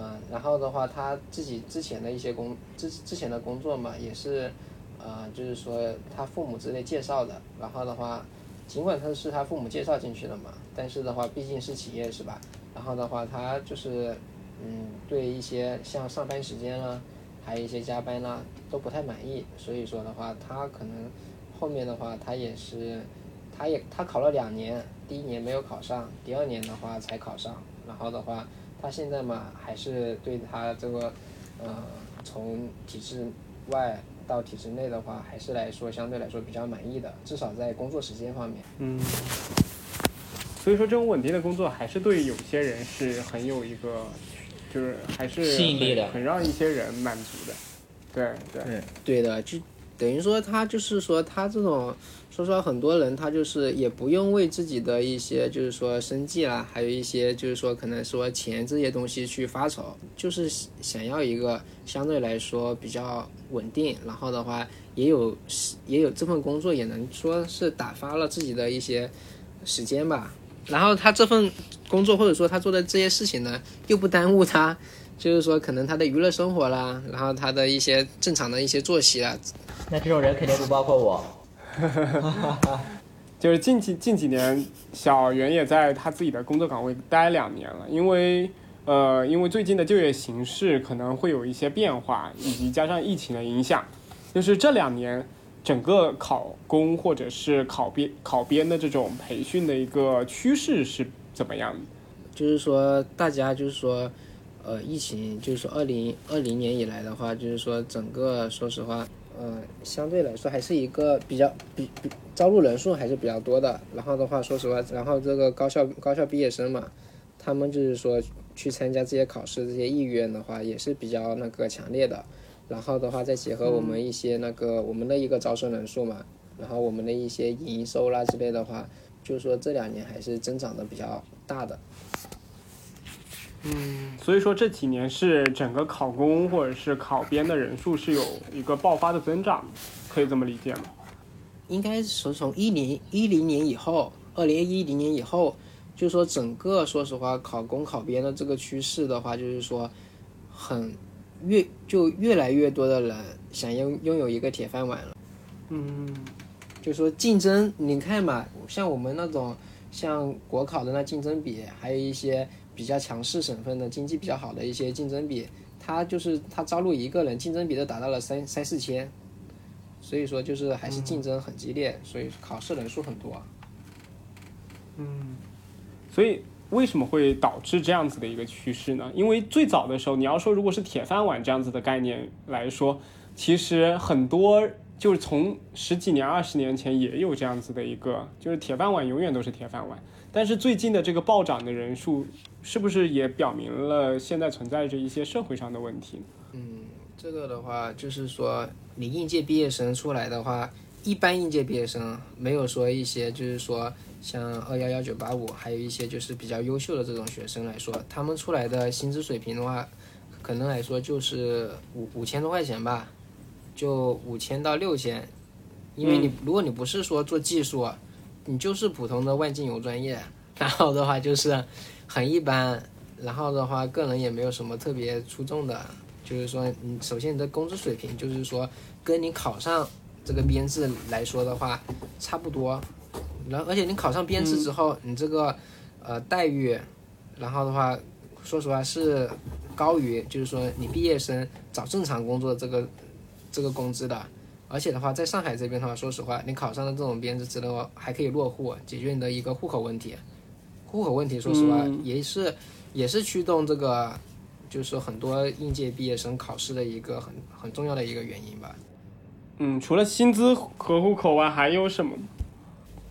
嗯，然后的话，他自己之前的一些工之之前的工作嘛，也是，呃，就是说他父母之类介绍的。然后的话，尽管他是他父母介绍进去的嘛，但是的话，毕竟是企业是吧？然后的话，他就是，嗯，对一些像上班时间啊，还有一些加班啦、都不太满意。所以说的话，他可能后面的话，他也是，他也他考了两年，第一年没有考上，第二年的话才考上。然后的话。他现在嘛，还是对他这个，呃，从体制外到体制内的话，还是来说相对来说比较满意的，至少在工作时间方面。嗯，所以说这种稳定的工作还是对有些人是很有一个，就是还是吸引力的很很让一些人满足的。对对，对的，就等于说他就是说他这种，说实话，很多人他就是也不用为自己的一些就是说生计啦，还有一些就是说可能说钱这些东西去发愁，就是想要一个相对来说比较稳定，然后的话也有也有这份工作也能说是打发了自己的一些时间吧。然后他这份工作或者说他做的这些事情呢，又不耽误他，就是说可能他的娱乐生活啦，然后他的一些正常的一些作息啦，那这种人肯定不包括我。就是近几近几年，小袁也在他自己的工作岗位待两年了，因为呃，因为最近的就业形势可能会有一些变化，以及加上疫情的影响，就是这两年整个考公或者是考编考编的这种培训的一个趋势是怎么样的？就是说大家就是说，呃，疫情就是说二零二零年以来的话，就是说整个说实话，呃，相对来说还是一个比较比比招录人数还是比较多的。然后的话，说实话，然后这个高校高校毕业生嘛，他们就是说去参加这些考试这些意愿的话，也是比较那个强烈的。然后的话，再结合我们一些那个我们的一个招生人数嘛，然后我们的一些营收啦之类的话，就是说这两年还是增长的比较大的。所以说这几年是整个考公或者是考编的人数是有一个爆发的增长，可以这么理解吗？应该是从一零一零年以后，二零一零年以后，就是说整个说实话考公考编的这个趋势的话，就是说很越就越来越多的人想拥拥有一个铁饭碗了。嗯，就说竞争，你看嘛，像我们那种像国考的那竞争比，还有一些比较强势省份的经济比较好的一些竞争比，他就是他招录一个人，竞争比都达到了三三四千，所以说就是还是竞争很激烈，所以考试人数很多。嗯所以为什么会导致这样子的一个趋势呢？因为最早的时候，你要说如果是铁饭碗这样子的概念来说，其实很多就是从十几年、二十年前也有这样子的一个，就是铁饭碗永远都是铁饭碗。但是最近的这个暴涨的人数，是不是也表明了现在存在着一些社会上的问题？嗯这个的话，就是说你应届毕业生出来的话，一般应届毕业生没有说一些就是说像二幺幺九八五，还有一些就是比较优秀的这种学生来说，他们出来的薪资水平的话，可能来说就是五五千多块钱吧，就五千到六千，因为你、如果你不是说做技术，你就是普通的万金油专业，然后的话就是很一般，然后的话个人也没有什么特别出众的。就是说，你首先你的工资水平，就是说跟你考上这个编制来说的话，差不多。然后，而且你考上编制之后，你这个呃待遇，然后的话，说实话是高于就是说你毕业生找正常工作这个这个工资的。而且的话，在上海这边的话，说实话，你考上了这种编制之后，还可以落户，解决你的一个户口问题。户口问题，说实话，也是也是驱动这个。就是说很多应届毕业生考试的一个很很重要的一个原因吧。嗯，除了薪资和户口外，还有什么？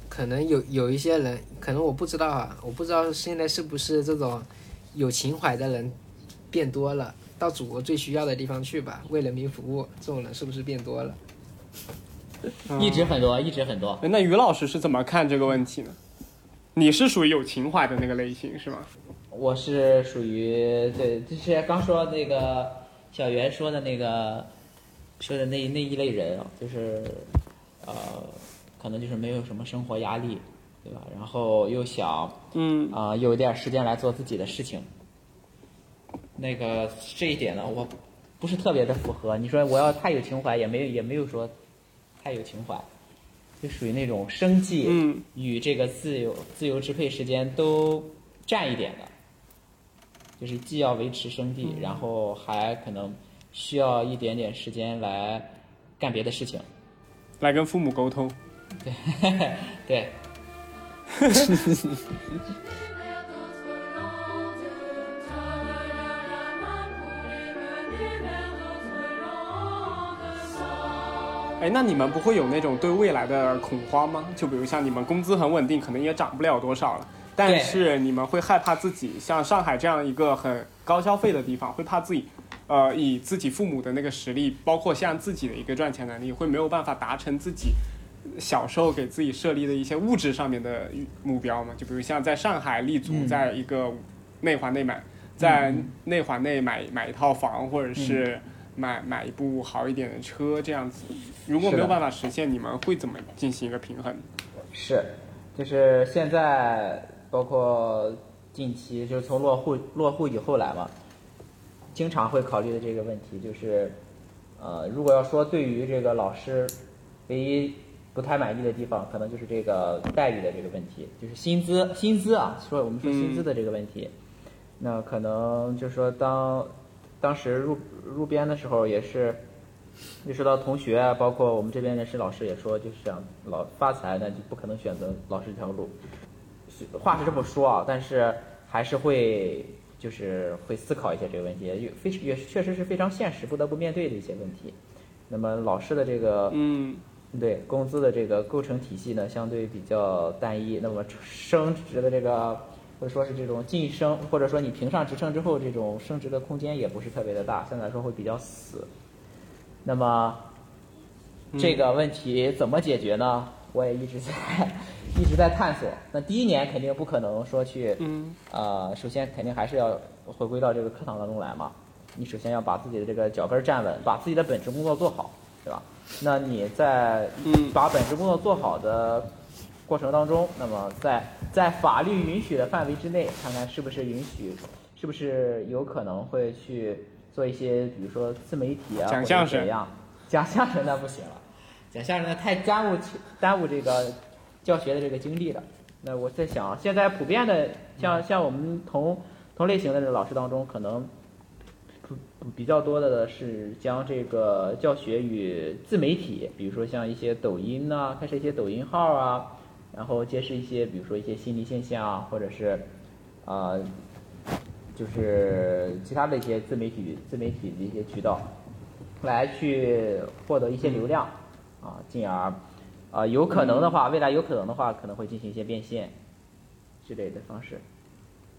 可能有有一些人，可能我不知道啊，我不知道现在是不是这种有情怀的人变多了，到祖国最需要的地方去吧，为人民服务，这种人是不是变多了？一直很多，一直很多。那于老师是怎么看这个问题呢？你是属于有情怀的那个类型是吗？我是属于对，就是刚说那个小袁说的那个说的那那一类人，就是呃，可能就是没有什么生活压力，对吧？然后又想嗯啊、有一点时间来做自己的事情。那个这一点呢，我不是特别的符合。你说我要太有情怀，也没有也没有说太有情怀，就属于那种生计嗯与这个自由自由支配时间都占一点的。就是既要维持生计，然后还可能需要一点点时间来干别的事情。来跟父母沟通。对 对，哎，那你们不会有那种对未来的恐慌吗？就比如像你们工资很稳定，可能也涨不了多少了，但是你们会害怕自己像上海这样一个很高消费的地方，会怕自己，呃，以自己父母的那个实力，包括像自己的一个赚钱能力，会没有办法达成自己小时候给自己设立的一些物质上面的目标吗？就比如像在上海立足在一个内环内买，在内环内买买一套房，或者是买买一部好一点的车这样子。如果没有办法实现，你们会怎么进行一个平衡？是，就是现在包括近期，就是从落户落户以后来嘛，经常会考虑的这个问题就是，呃，如果要说对于这个老师唯一不太满意的地方，可能就是这个待遇的这个问题，就是薪资薪资啊，说我们说薪资的这个问题，那可能就是说当当时入入编的时候也是。意识到同学啊，包括我们这边人事老师也说，就是想老发财，那就不可能选择老师这条路。话是这么说啊，但是还是会就是会思考一些这个问题，也非也确实是非常现实，不得不面对的一些问题。那么老师的这个嗯对工资的这个构成体系呢，相对比较单一。那么升职的这个或者说是这种晋升，或者说你评上职称之后，这种升职的空间也不是特别的大，相对来说会比较死。那么这个问题怎么解决呢？我也一直在一直在探索。那第一年肯定不可能说去，嗯呃，首先肯定还是要回归到这个课堂当中来嘛。你首先要把自己的这个脚跟儿站稳，把自己的本职工作做好，对吧？那你在嗯把本职工作做好的过程当中，那么在在法律允许的范围之内，看看是不是允许，是不是有可能会去做一些，比如说自媒体啊，讲相声怎样？讲相声那不行了，讲相声那太耽误耽误这个教学的这个精力了。那我在想，现在普遍的像像我们同同类型的这老师当中，可能不不比较多的是将这个教学与自媒体，比如说像一些抖音呐、开设一些抖音号啊，然后揭示一些比如说一些心理现象啊，或者是呃就是其他的一些自媒体自媒体的一些渠道，来去获得一些流量啊，进而啊有可能的话，未来有可能的话，可能会进行一些变现之类的方式。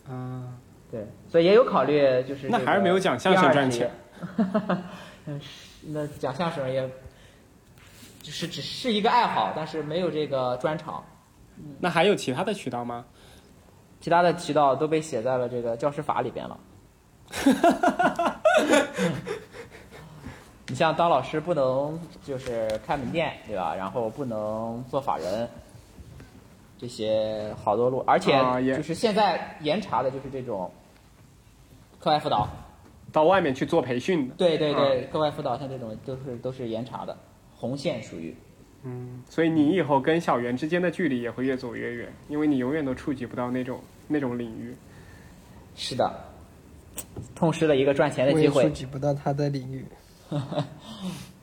啊，对，所以也有考虑，就是那还是没有讲相声赚钱。嗯，是那讲相声也，就是只是一个爱好，但是没有这个专长，那还有其他的渠道吗？其他的渠道都被写在了这个教师法里边了。你像当老师不能就是开门店，对吧？然后不能做法人，这些好多路，而且就是现在严查的就是这种课外辅导，到外面去做培训的。对对对，啊课外辅导像这种都是都是严查的，红线属于。嗯，所以你以后跟小袁之间的距离也会越走越远，因为你永远都触及不到那种那种领域。是的，痛失了一个赚钱的机会。我触及不到他的领域，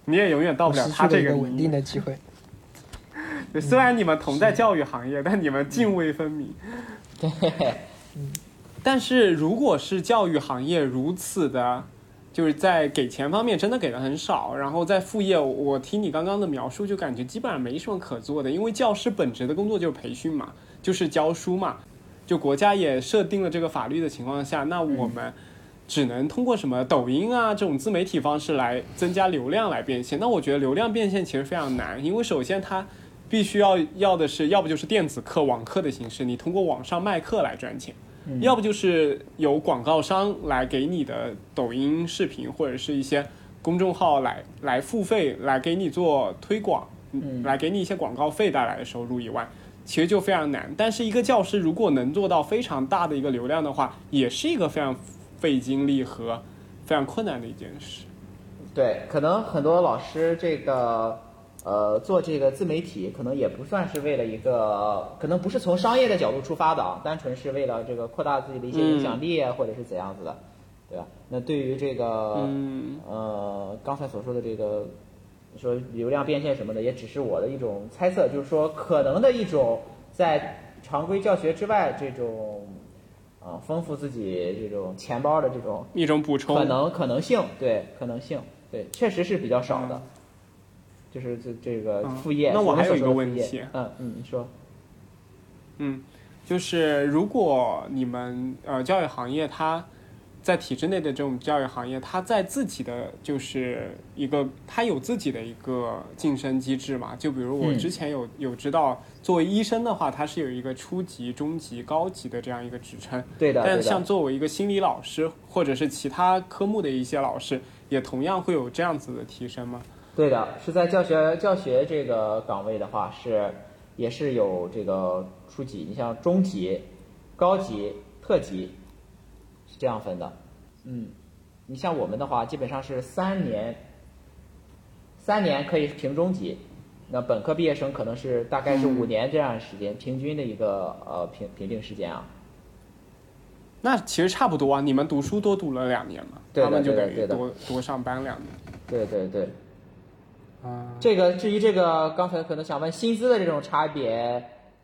你也永远到不了他这个稳定。的机会。对，虽然你们同在教育行业，但你们泾渭分明。对，但是如果是教育行业如此的，就是在给钱方面真的给的很少，然后在副业，我听你刚刚的描述，就感觉基本上没什么可做的，因为教师本职的工作就是培训嘛，就是教书嘛，就国家也设定了这个法律的情况下，那我们只能通过什么抖音啊这种自媒体方式来增加流量来变现。那我觉得流量变现其实非常难，因为首先它必须要要的是，要不就是电子课、网课的形式，你通过网上卖课来赚钱。要不就是有广告商来给你的抖音视频或者是一些公众号来来付费来给你做推广，嗯来给你一些广告费带来的收入以外，其实就非常难。但是一个教师如果能做到非常大的一个流量的话，也是一个非常费精力和非常困难的一件事。对，可能很多老师这个呃做这个自媒体，可能也不算是为了一个，可能不是从商业的角度出发的啊，单纯是为了这个扩大自己的一些影响力啊，或者是怎样子的，对吧？那对于这个、嗯呃刚才所说的这个说流量变现什么的，也只是我的一种猜测，就是说可能的一种在常规教学之外这种啊、丰富自己这种钱包的这种一种补充，可能可能性，对可能性，对，确实是比较少的。就是这这个嗯副业。那我还有一个问题嗯嗯，你说，嗯，就是如果你们呃教育行业它在体制内的这种教育行业，它在自己的就是一个它有自己的一个晋升机制嘛？就比如我嗯之前有、有知道，作为医生的话，它是有一个初级、中级、高级的这样一个职称。对的，但像作为一个心理老师或者是其他科目的一些老师，也同样会有这样子的提升吗？对的，是在教学教学这个岗位的话是也是有这个初级，你像中级、高级、特级是这样分的。嗯，你像我们的话，基本上是三年，三年可以评中级，那本科毕业生可能是大概是五年这样的时间，平均的一个呃评评定时间啊。那其实差不多啊，你们读书多读了两年嘛，他们就等于多多上班两年。对对对，啊，这个至于这个刚才可能想问薪资的这种差别，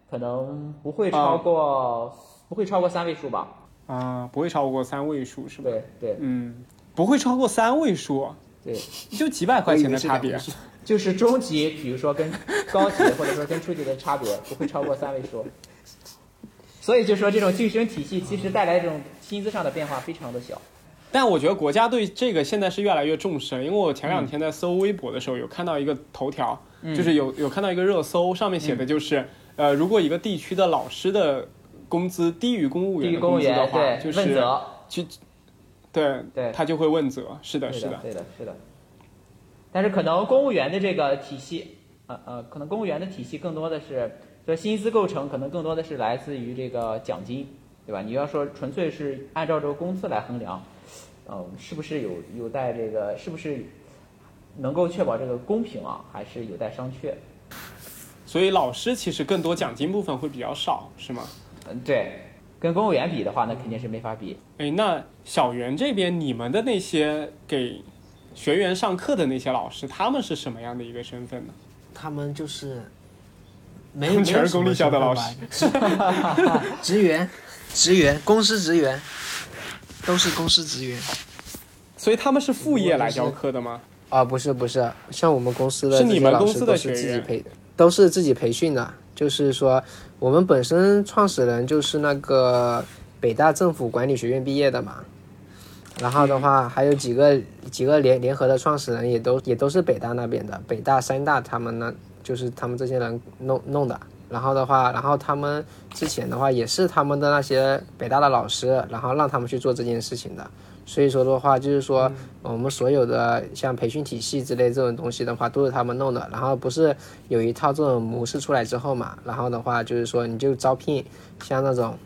可能不会超过、不会超过三位数吧？啊，不会超过三位数是吧？对对嗯，不会超过三位数，对，就几百块钱的差别。就是中级，比如说跟高级或者说跟初级的差别不会超过三位数。所以就说这种晋升体系其实带来这种薪资上的变化非常的小。但我觉得国家对这个现在是越来越重视了，因为我前两天在搜微博的时候有看到一个头条，嗯就是有有看到一个热搜，上面写的就是，呃，如果一个地区的老师的工资低于公务员的工资的话，就是问责，去，对对他就会问责。是的，是的，对的，是的。但是可能公务员的这个体系，呃呃，可能公务员的体系更多的是，就薪资构成可能更多的是来自于这个奖金，对吧？你要说纯粹是按照这个工资来衡量，嗯、是不是有有待这个，是不是能够确保这个公平啊，还是有待商榷。所以老师其实更多奖金部分会比较少，是吗？嗯，对，跟公务员比的话，那肯定是没法比。哎，那小袁这边你们的那些给学员上课的那些老师，他们是什么样的一个身份呢？他们就是 没有全是没有公立校的老身份吧，职 职员，职员，公司职员，都是公司职员。所以他们是副业来教课的吗？啊，不是不是，像我们公司的是你们公司的是学员自己培，都是自己培训的。就是说，我们本身创始人就是那个北大政府管理学院毕业的嘛，然后的话还有几个几个联联合的创始人也都也都是北大那边的，北大、三大他们呢就是他们这些人弄弄的。然后的话，然后他们之前的话也是他们的那些北大的老师，然后让他们去做这件事情的。所以说的话，就是说我们所有的像培训体系之类这种东西的话，都是他们弄的。然后不是有一套这种模式出来之后嘛，然后的话就是说你就招聘像那种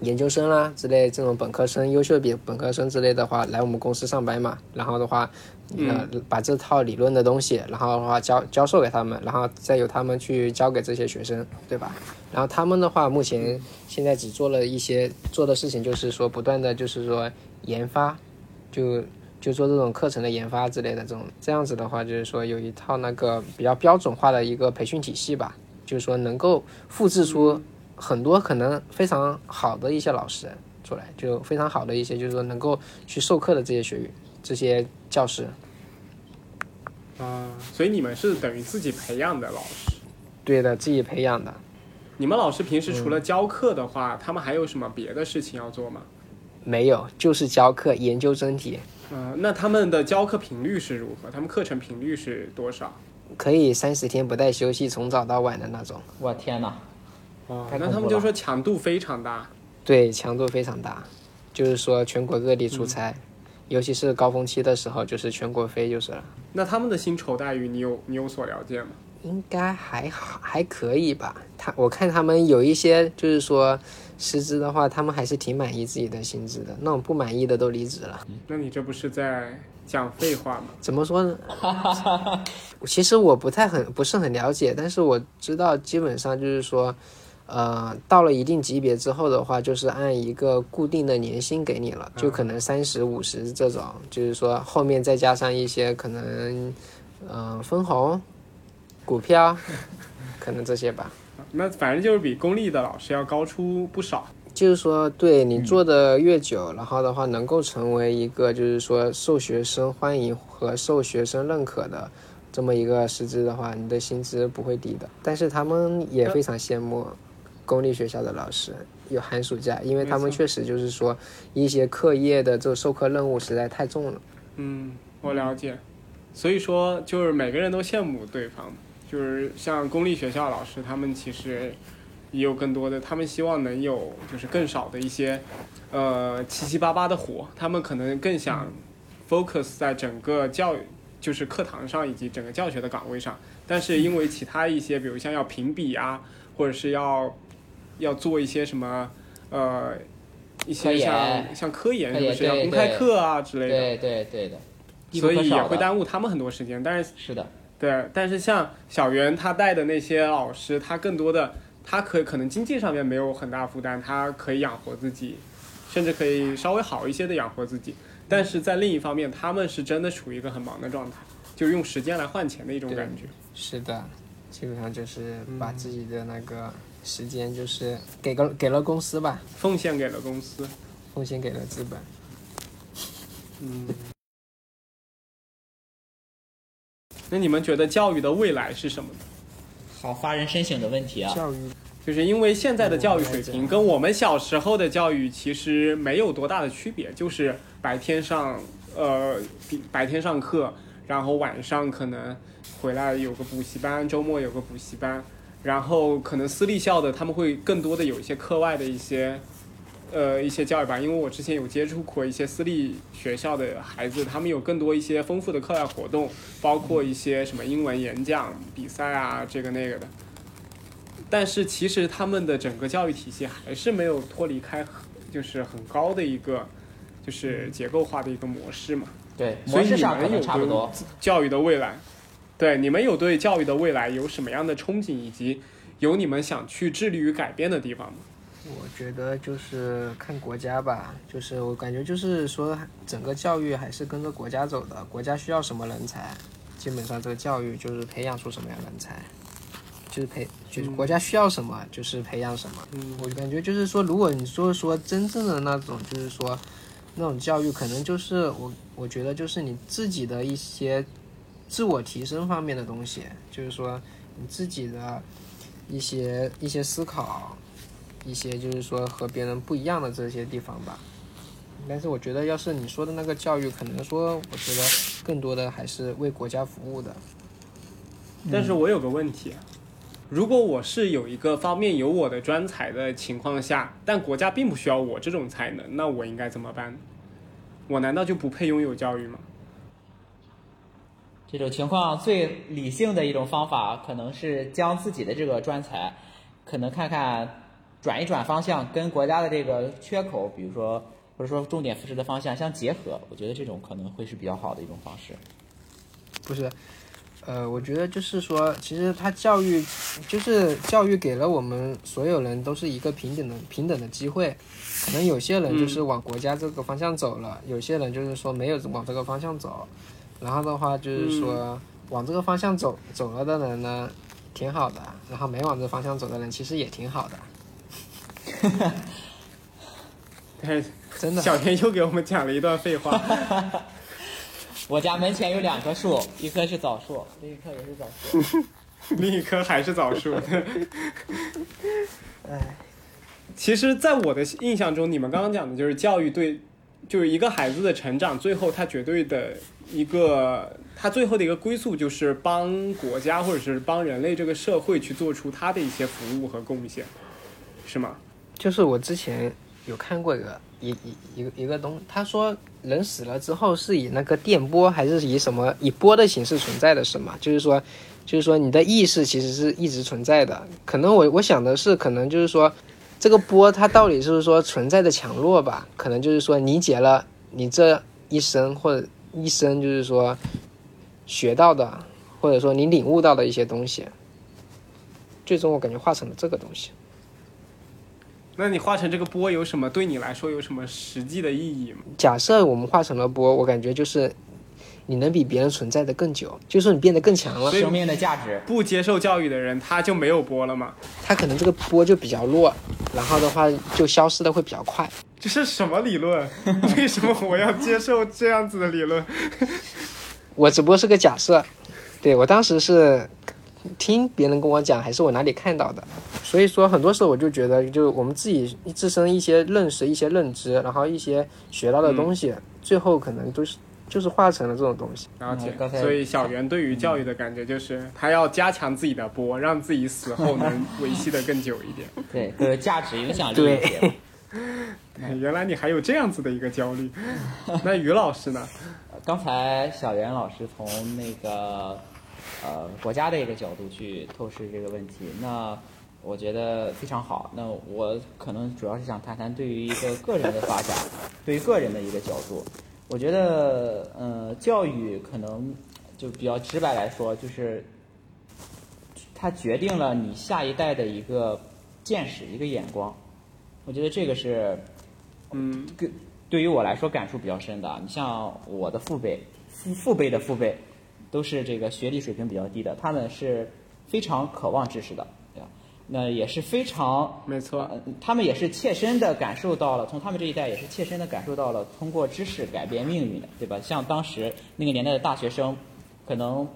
研究生啦之类这种本科生、优秀比本科生之类的话来我们公司上班嘛。然后的话，呃，把这套理论的东西，然后的话教教授给他们，然后再由他们去教给这些学生，对吧？然后他们的话，目前现在只做了一些做的事情，就是说不断的就是说研发，就就做这种课程的研发之类的这种，这样子的话，就是说有一套那个比较标准化的一个培训体系吧，就是说能够复制出很多可能非常好的一些老师出来，就非常好的一些就是说能够去授课的这些学员、这些教师。啊，所以你们是等于自己培养的老师。对的，自己培养的。你们老师平时除了教课的话，他们还有什么别的事情要做吗？没有，就是教课、研究真题，嗯、那他们的教课频率是如何？他们课程频率是多少？可以三十天不带休息，从早到晚的那种。我天哪！哦太恐怖了那他们就说强度非常大。对，强度非常大，就是说全国各地出差，尤其是高峰期的时候，就是全国飞就是了。那他们的薪酬待遇，你有你有所了解吗？应该还好，还可以吧。他我看他们有一些就是说师资的话，他们还是挺满意自己的薪资的，那种不满意的都离职了。那你这不是在讲废话吗？怎么说呢？其实我不太很不是很了解，但是我知道基本上就是说，呃，到了一定级别之后的话，就是按一个固定的年薪给你了，就可能三十五十这种，就是说后面再加上一些可能，嗯、分红、股票，可能这些吧。那反正就是比公立的老师要高出不少。就是说，对你做的越久，然后的话能够成为一个就是说受学生欢迎和受学生认可的这么一个师资的话，你的薪资不会低的。但是他们也非常羡慕公立学校的老师有寒暑假，因为他们确实就是说一些课业的这个授课任务实在太重了。嗯，我了解。所以说，就是每个人都羡慕对方，就是像公立学校老师，他们其实也有更多的，他们希望能有就是更少的一些呃七七八八的活，他们可能更想 focus 在整个教育，就是课堂上以及整个教学的岗位上。但是因为其他一些，比如像要评比啊，或者是要要做一些什么呃一些像像科研是不是要公开课啊之类的。对对对的，所以也会。耽误他们很多时间。但是，是的，对，但是像小袁他带的那些老师，他更多的，他可以可能经济上面没有很大负担，他可以养活自己，甚至可以稍微好一些的养活自己。但是在另一方面，他们是真的处于一个很忙的状态，就用时间来换钱的一种感觉。是的，基本上就是把自己的那个时间就是给个给了公司吧，奉献给了公司。奉献给了资本。嗯。那你们觉得教育的未来是什么呢？好发人深省的问题啊！教育就是因为现在的教育水平跟我们小时候的教育其实没有多大的区别，就是白天上呃白天上课，然后晚上可能回来有个补习班，周末有个补习班，然后可能私立校的他们会更多的有一些课外的一些。呃，一些教育吧，因为我之前有接触过一些私立学校的孩子，他们有更多一些丰富的课外活动，包括一些什么英文演讲比赛啊，这个那个的。但是其实他们的整个教育体系还是没有脱离开，就是很高的一个，就是结构化的一个模式嘛。对，所以你模式上可能差不多。教育的未来，对你们有对教育的未来有什么样的憧憬，以及有你们想去致力于改变的地方吗？我觉得就是看国家吧，就是我感觉就是说整个教育还是跟着国家走的，国家需要什么人才，基本上这个教育就是培养出什么样人才，就是培就是国家需要什么就是培养什么。嗯我感觉就是说，如果你说说真正的那种，就是说那种教育，可能就是我我觉得就是你自己的一些自我提升方面的东西，就是说你自己的一些一些思考，一些就是说和别人不一样的这些地方吧。但是我觉得，要是你说的那个教育，可能说我觉得更多的还是为国家服务的。但是我有个问题，如果我是有一个方面有我的专才的情况下，但国家并不需要我这种才能，那我应该怎么办？我难道就不配拥有教育吗？这种情况最理性的一种方法，可能是将自己的这个专才，可能看看转一转方向，跟国家的这个缺口，比如说或者说重点扶持的方向相结合。我觉得这种可能会是比较好的一种方式。不是，呃，我觉得就是说，其实他教育，就是教育给了我们所有人都是一个平等的平等的机会。可能有些人就是往国家这个方向走了，有些人就是说没有往这个方向走。然后的话就是说，往这个方向走走了的人呢，挺好的；然后没往这方向走的人，其实也挺好的。但是真的，小天又给我们讲了一段废话。我家门前有两棵树，一棵是枣树，另一棵也是枣树。另一棵还是枣树。哎，其实，在我的印象中，你们刚刚讲的就是教育对，就是一个孩子的成长，最后他绝对的一个，他最后的一个归宿就是帮国家或者是帮人类这个社会去做出他的一些服务和贡献，是吗？就是我之前有看过一个一一一个一个东，他说人死了之后是以那个电波还是以什么以波的形式存在的，是吗？就是说，就是说你的意识其实是一直存在的。可能我我想的是，可能就是说这个波它到底是不是说存在的强弱吧？可能就是说理解了你这一生或者一生就是说学到的，或者说你领悟到的一些东西，最终我感觉化成了这个东西。那你化成这个波有什么对你来说有什么实际的意义吗？假设我们化成了波，我感觉就是你能比别人存在的更久，就是说你变得更强了。生命的价值，不接受教育的人，他就没有波了吗？他可能这个波就比较弱，然后的话就消失的会比较快。这是什么理论？为什么我要接受这样子的理论？我只不过是个假设，对我当时是听别人跟我讲，还是我哪里看到的。所以说，很多时候我就觉得，就我们自己自身一些认识、一些认知，然后一些学到的东西，最后可能都是就是化成了这种东西。了解嗯刚才所以小袁对于教育的感觉就是，他要加强自己的波，让自己死后能维系的更久一点。对，更有价值、影响力一原来你还有这样子的一个焦虑。那于老师呢？刚才小袁老师从那个呃国家的一个角度去透视这个问题，那我觉得非常好。那我可能主要是想谈谈对于一个个人的发展，对于个人的一个角度，我觉得呃教育可能就比较直白来说，就是它决定了你下一代的一个见识、一个眼光。我觉得这个是嗯，对于我来说感触比较深的。你像我的父辈、父父辈的父辈，都是这个学历水平比较低的，他们是非常渴望知识的？那也是非常没错。呃，他们也是切身的感受到了，从他们这一代也是切身的感受到了通过知识改变命运的，对吧？像当时那个年代的大学生，可能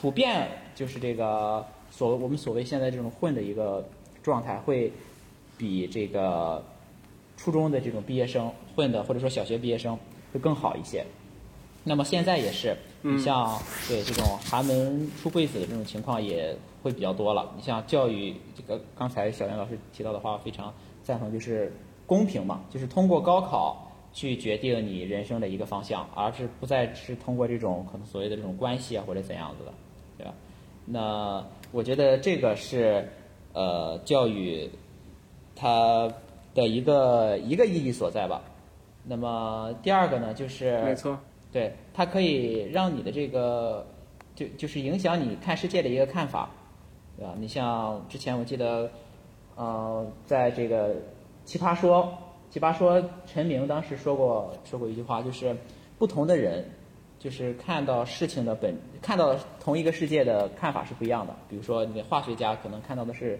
普遍就是这个所我们所谓现在这种混的一个状态，会比这个初中的这种毕业生混的，或者说小学毕业生会更好一些。那么现在也是，嗯你像对这种寒门出贵子的这种情况也会比较多了。你像教育这个，刚才小袁老师提到的话，非常赞同，就是公平嘛，就是通过高考去决定你人生的一个方向，而是不再是通过这种可能所谓的这种关系啊或者怎样子的，对吧？那我觉得这个是呃教育它的一个一个意义所在吧。那么第二个呢，就是没错，对，它可以让你的这个，就就是影响你看世界的一个看法，对吧？你像之前我记得，呃，在这个《奇葩说》，《奇葩说》陈明当时说过说过一句话，就是不同的人，就是看到事情的本，看到同一个世界的看法是不一样的。比如说，你的化学家可能看到的是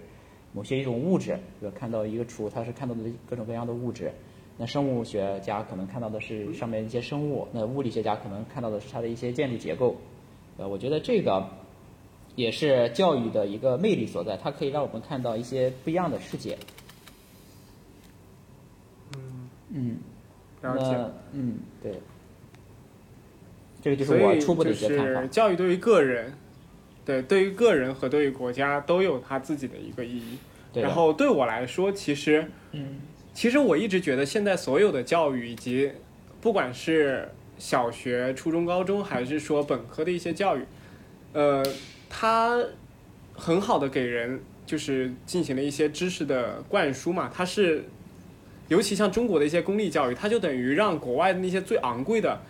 某些一种物质，比如看到一个厨，他是看到的各种各样的物质。那生物学家可能看到的是上面一些生物，那物理学家可能看到的是它的一些建筑结构。呃，我觉得这个也是教育的一个魅力所在，它可以让我们看到一些不一样的世界。嗯了解。那嗯，对，这个就是我初步的一就些看法。教育对于个人，对对于个人和对于国家都有它自己的一个意义。对然后对我来说，其实，嗯，其实我一直觉得现在所有的教育以及不管是小学、初中、高中，还是说本科的一些教育，呃，它很好的给人就是进行了一些知识的灌输嘛，它是。尤其像中国的一些公立教育，它就等于让国外的那些最昂贵的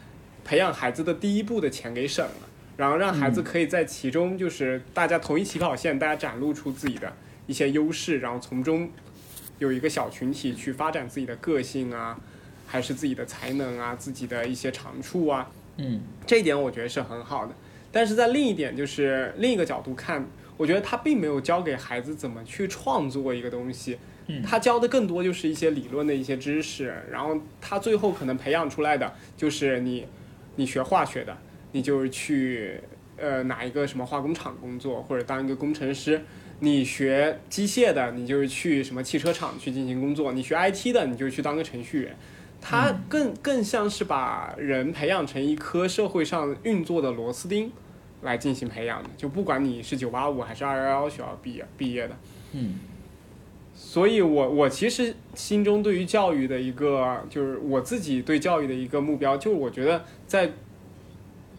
培养孩子的第一步的钱给省了，然后让孩子可以在其中就是大家同一起跑线，大家展露出自己的一些优势，然后从中有一个小群体去发展自己的个性啊，还是自己的才能啊，自己的一些长处啊，嗯这一点我觉得是很好的。但是在另一点就是另一个角度看，我觉得他并没有教给孩子怎么去创作一个东西，他教的更多就是一些理论的一些知识，然后他最后可能培养出来的就是你，你学化学的，你就是去呃哪一个什么化工厂工作，或者当一个工程师。你学机械的，你就是去什么汽车厂去进行工作；你学 IT 的，你就去当个程序员。它更更像是把人培养成一颗社会上运作的螺丝钉来进行培养的，就不管你是九八五还是二幺幺学校毕业毕业的。嗯所以我我其实心中对于教育的一个，就是我自己对教育的一个目标，就是我觉得在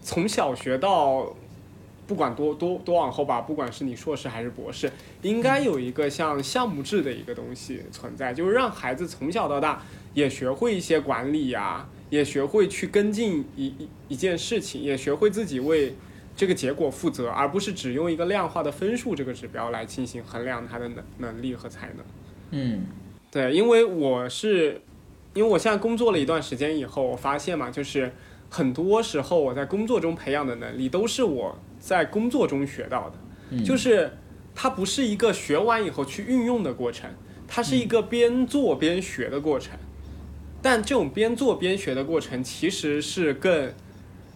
从小学到不管多多多往后吧，不管是你硕士还是博士，应该有一个像项目制的一个东西存在，就是让孩子从小到大也学会一些管理呀、也学会去跟进一一一件事情，也学会自己为这个结果负责，而不是只用一个量化的分数这个指标来进行衡量他的能能力和才能。嗯对，因为我是，因为我现在工作了一段时间以后，我发现嘛，就是很多时候我在工作中培养的能力，都是我在工作中学到的，嗯，就是它不是一个学完以后去运用的过程，它是一个边做边学的过程。但这种边做边学的过程，其实是更，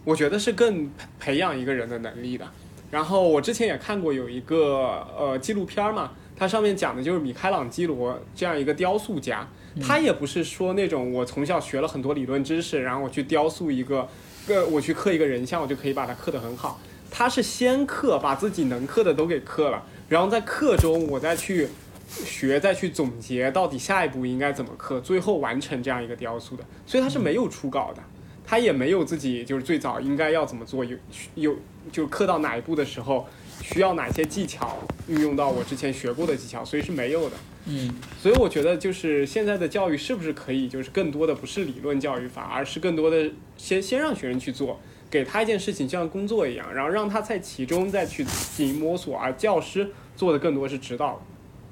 我觉得是更培培养一个人的能力的。然后我之前也看过有一个呃纪录片儿嘛，它上面讲的就是米开朗基罗这样一个雕塑家，他也不是说那种我从小学了很多理论知识，然后我去雕塑一个，个我去刻一个人像，我就可以把它刻得很好。他是先刻，把自己能刻的都给刻了，然后在刻中我再去学，再去总结到底下一步应该怎么刻，最后完成这样一个雕塑的。所以他是没有初稿的，他也没有自己就是最早应该要怎么做，有有就刻到哪一步的时候需要哪些技巧运用到我之前学过的技巧，所以是没有的。嗯所以我觉得，就是现在的教育是不是可以，就是更多的不是理论教育法，而是更多的先先让学生去做，给他一件事情，就像工作一样，然后让他在其中再去进行摸索，而教师做的更多是指导。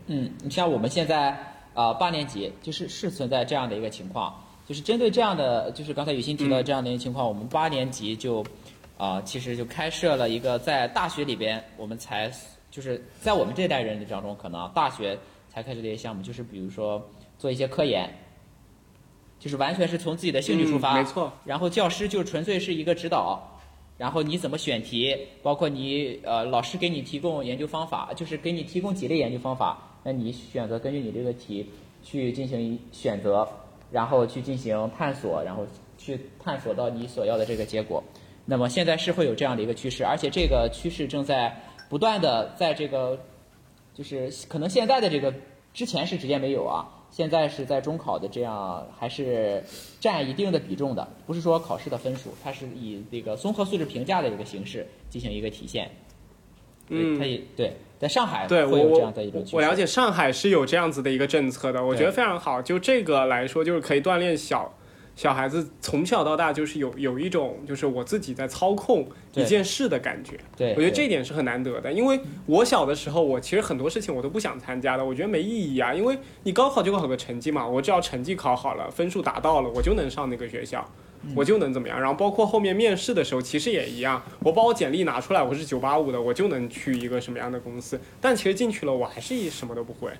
嗯，你像我们现在啊、呃八年级就是是存在这样的一个情况，就是针对这样的，就是刚才雨欣提到的这样的一个情况，我们八年级就啊、其实就开设了一个在大学里边，我们才就是在我们这代人当中，可能大学才开始这些项目，就是比如说做一些科研，就是完全是从自己的兴趣出发，嗯没错，然后教师就纯粹是一个指导，然后你怎么选题，包括你呃老师给你提供研究方法，就是给你提供几类研究方法，那你选择根据你这个题去进行选择，然后去进行探索，然后去探索到你所要的这个结果。那么现在是会有这样的一个趋势，而且这个趋势正在不断的在这个，就是可能现在的这个之前是直接没有啊，现在是在中考的这样还是占一定的比重的，不是说考试的分数，它是以这个综合素质评价的一个形式进行一个体现。嗯它也对，在上海对我会有这样我的一种趋势。我了解上海是有这样子的一个政策的，我觉得非常好。就这个来说，就是可以锻炼小小孩子从小到大就是有有一种就是我自己在操控一件事的感觉。对，我觉得这一点是很难得的，因为我小的时候，我其实很多事情我都不想参加的，我觉得没意义啊。因为你高考就考个成绩嘛，我只要成绩考好了，分数达到了，我就能上那个学校，我就能怎么样。然后包括后面面试的时候，其实也一样，我把我简历拿出来，我是九八五的，我就能去一个什么样的公司。但其实进去了，我还是一什么都不会。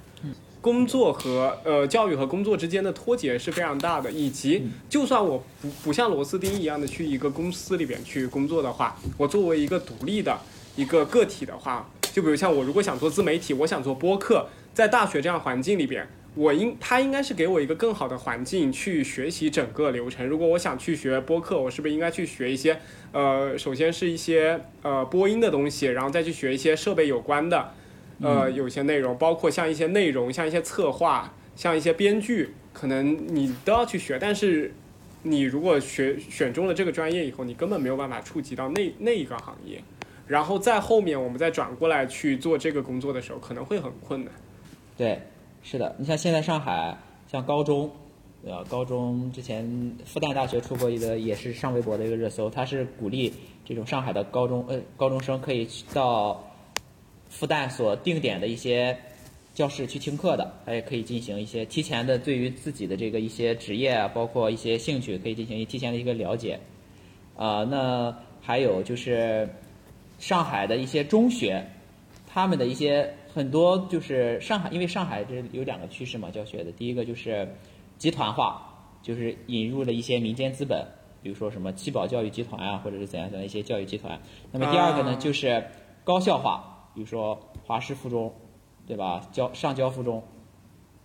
工作和呃教育和工作之间的脱节是非常大的，以及就算我不不像螺丝钉一样的去一个公司里边去工作的话，我作为一个独立的一个个体的话，就比如像我如果想做自媒体，我想做播客，在大学这样环境里边，我应他应该是给我一个更好的环境去学习整个流程。如果我想去学播客，我是不是应该去学一些呃，首先是一些呃播音的东西，然后再去学一些设备有关的。呃，有些内容，包括像一些内容，像一些策划，像一些编剧，可能你都要去学。但是，你如果学选中了这个专业以后，你根本没有办法触及到那那一个行业。然后在后面我们再转过来去做这个工作的时候，可能会很困难。对，是的，你像现在上海，像高中，呃？高中之前复旦大学出过一个，也是上微博的一个热搜，它是鼓励这种上海的高中呃高中生可以去到复旦所定点的一些教室去听课的，它也可以进行一些提前的对于自己的这个一些职业啊，包括一些兴趣，可以进行提前的一个了解。啊、那还有就是上海的一些中学，他们的一些很多就是上海，因为上海这有两个趋势嘛，教学的第一个就是集团化，就是引入了一些民间资本，比如说什么七宝教育集团啊，或者是怎样怎样一些教育集团。那么第二个呢，啊就是高校化，比如说华师附中，对吧？交上交附中，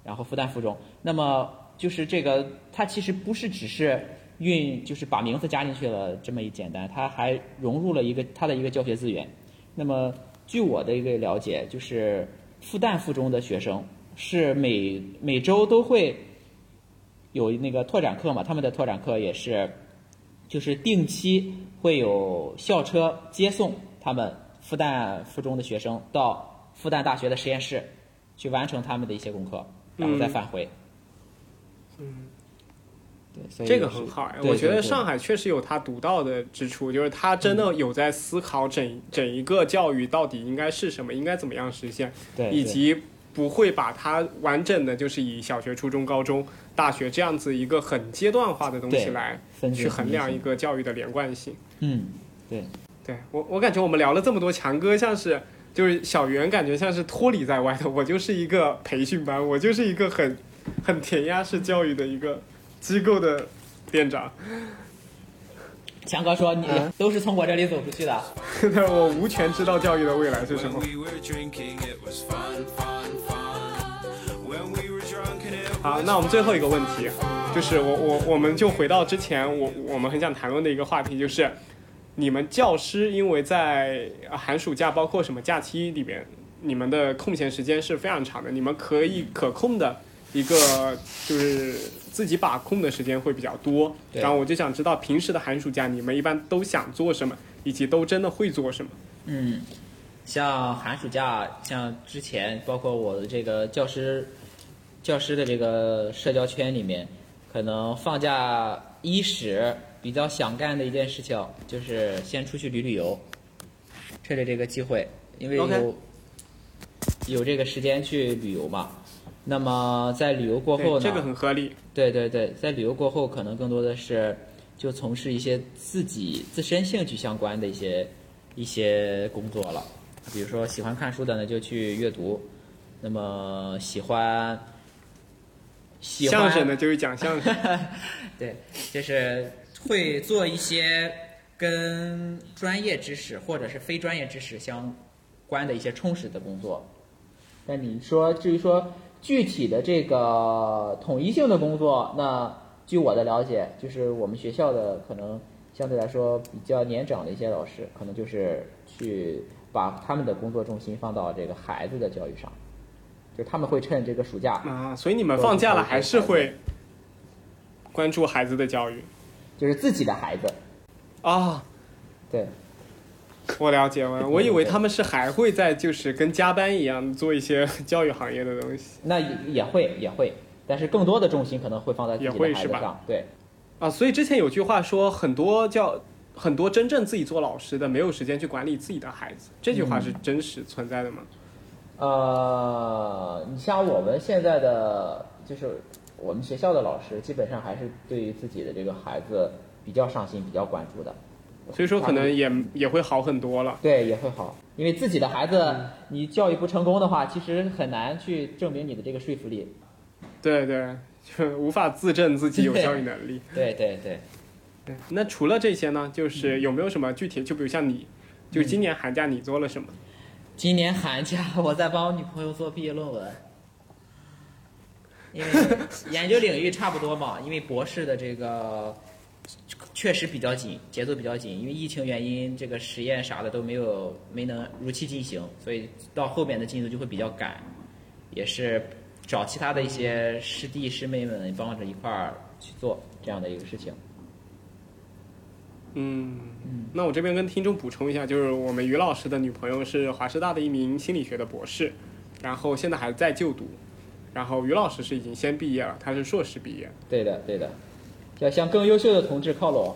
然后复旦附中。那么就是这个，它其实不是只是运，就是把名字加进去了这么一简单，它还融入了一个它的一个教学资源。那么据我的一个了解，就是复旦附中的学生是每每周都会有那个拓展课嘛，他们的拓展课也是，就是定期会有校车接送他们复旦附中的学生到复旦大学的实验室去完成他们的一些功课，然后再返回。嗯，对，所以这个很好哎，我觉得上海确实有它独到的之处，就是它真的有在思考整整一个教育到底应该是什么，应该怎么样实现，以及不会把它完整的就是以小学、初中、高中、大学这样子一个很阶段化的东西来去衡量一个个教育的连贯性。嗯，对对我，我感觉我们聊了这么多，强哥像是就是小袁，感觉像是脱离在外的。我就是一个培训班，我就是一个很很填鸭式教育的一个机构的店长，强哥说你嗯都是从我这里走出去的。但我无权知道教育的未来是什么。we were drinking, it was fun, fun, fun. When we were drunk and it 好，那我们最后一个问题，就是我我我们就回到之前我我们很想谈论的一个话题，就是你们教师因为在呃寒暑假包括什么假期里边，你们的空闲时间是非常长的，你们可以可控的一个就是自己把控的时间会比较多。然后我就想知道平时的寒暑假你们一般都想做什么，以及都真的会做什么。嗯，像寒暑假，像之前包括我的这个教师教师的这个社交圈里面，可能放假伊始比较想干的一件事情，就是先出去旅旅游，趁着这个机会，因为有有这个时间去旅游嘛。那么在旅游过后，呢？这个很合理。对对对，在旅游过后，可能更多的是就从事一些自己自身兴趣相关的一些一些工作了。比如说喜欢看书的呢，就去阅读；那么喜欢喜欢相声的就是讲相声，对，就是会做一些跟专业知识或者是非专业知识相关的一些充实的工作。但你说至于说具体的这个统一性的工作，那据我的了解，就是我们学校的可能相对来说比较年长的一些老师，可能就是去把他们的工作重心放到这个孩子的教育上，就他们会趁这个暑假，啊，所以你们放假了还是会关注孩子的教育？就是自己的孩子，啊？对，我了解了，我以为他们是还会在就是跟加班一样做一些 教育行业的东西那也也会也会，但是更多的重心可能会放在自己也会是吧的孩子上，对，啊。所以之前有句话说，很多教很多真正自己做老师的没有时间去管理自己的孩子，这句话是真实存在的吗？呃，你像我们现在的，就是我们学校的老师，基本上还是对于自己的这个孩子比较上心、比较关注的。所以说可能也也会好很多了。对也会好，因为自己的孩子你教育不成功的话，其实很难去证明你的这个说服力。对对，就无法自证自己有教育能力。对对对，对，那除了这些呢，就是有没有什么具体？就比如像你，就今年寒假你做了什么？今年寒假 我在帮我女朋友做毕业论文，因为 研究领域差不多嘛，因为博士的这个确实比较紧，节奏比较紧，因为疫情原因，这个实验啥的都没有没能如期进行，所以到后面的进度就会比较赶，也是找其他的一些师弟师妹们帮着一块儿去做这样的一个事情。嗯，那我这边跟听众补充一下，就是我们于老师的女朋友是华师大的一名心理学的博士，然后现在还在就读，然后于老师是已经先毕业了，他是硕士毕业。对的，对的，要向更优秀的同志靠拢。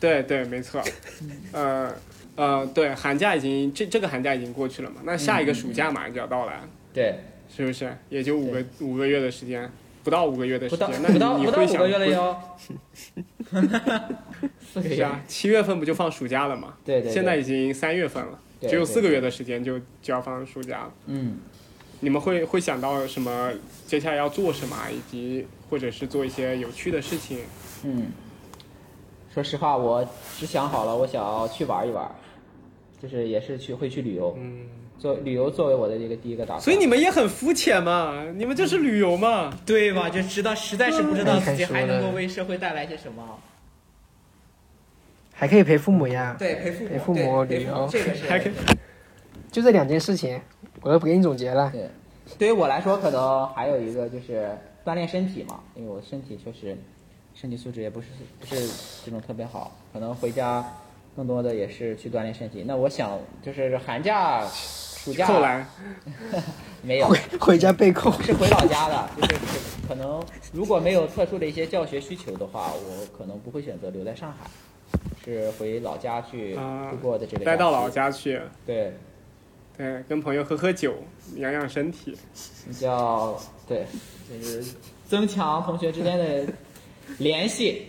对对，没错。呃呃，对，寒假已经这这个寒假已经过去了嘛，那下一个暑假马上就要到来了，对，是不是？也就五个五个月的时间，不到五个月的时间，那你不到你会想不到五个月了哟，四个月。是啊，七月份不就放暑假了嘛？对对对现在已经三月份了，只有四个月的时间就就要放暑假了。嗯。你们会会想到什么？接下来要做什么啊，以及或者是做一些有趣的事情？嗯，说实话，我只想好了，我想要去玩一玩，就是也是去会去旅游，嗯，做旅游作为我的这个第一个打算。所以你们也很肤浅嘛，你们就是旅游嘛。对吧？就知道实在是不知道自己还能够嗯为社会带来些什么。还可以陪父母呀。对，陪父母，陪父母旅游这个是还可以就这两件事情，我都不给你总结了。对，对于我来说，可能还有一个就是锻炼身体嘛，因为我身体确实身体素质也不是不是这种特别好，可能回家更多的也是去锻炼身体。那我想就是寒假、暑假扣篮。没有回，回家被扣。是回老家的，就是可可能如果没有特殊的一些教学需求的话，我可能不会选择留在上海，是回老家去啊度过的这个待到老。家去，对，对，跟朋友喝喝酒，养养身体。比较对，就是增强同学之间的 联系。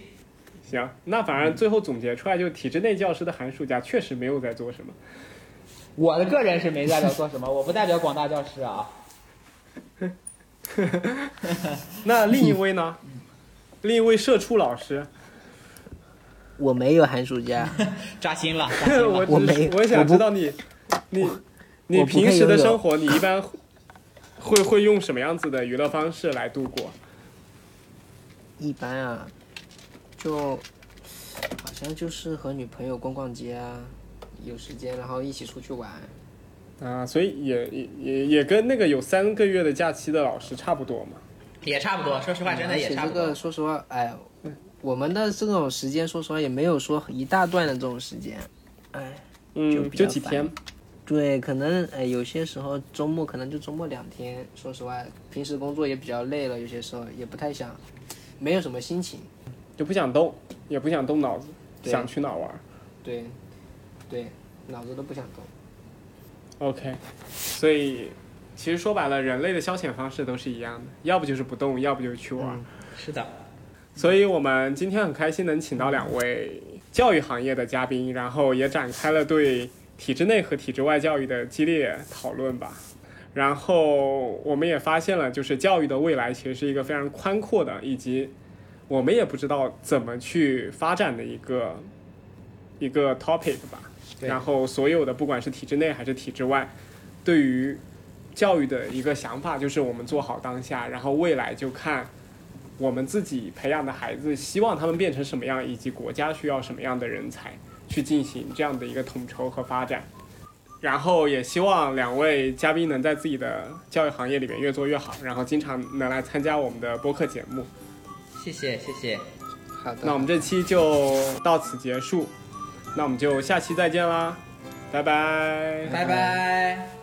行，那反正最后总结出来，就体制内教师的寒暑假确实没有在做什么。我的个人是没代表做什么，我不代表广大教师啊。那另一位呢？另一位社畜老师，我没有寒暑假，扎心了，扎心了。我我没只是我想知道你，你你平时的生活，你一般会会用什么样子的娱乐方式来度过？一般啊，就好像就是和女朋友逛逛街啊，有时间然后一起出去玩。啊，所以也也也也跟那个有三个月的假期的老师差不多嘛。也差不多，说实话，真的而且这也差不多。个说实话，哎，我们的这种时间，说实话也没有说一大段的这种时间，哎，就嗯，比较烦就几天。对，可能哎有些时候周末可能就周末两天。说实话，平时工作也比较累了，有些时候也不太想，没有什么心情。就不想动，也不想动脑子，想去哪儿玩儿。对，对，脑子都不想动。OK，所以其实说白了，人类的消遣方式都是一样的，要不就是不动，要不就是去玩儿。是的，所以我们今天很开心能请到两位教育行业的嘉宾，然后也展开了对体制内和体制外教育的激烈讨论吧。然后我们也发现了，就是教育的未来其实是一个非常宽阔的，以及我们也不知道怎么去发展的一个一个 topic 吧。然后所有的不管是体制内还是体制外，对于教育的一个想法就是我们做好当下，然后未来就看我们自己培养的孩子，希望他们变成什么样，以及国家需要什么样的人才，去进行这样的一个统筹和发展。然后也希望两位嘉宾能在自己的教育行业里面越做越好，然后经常能来参加我们的播客节目。谢谢谢谢，好的，那我们这期就到此结束，那我们就下期再见啦，拜拜。拜拜。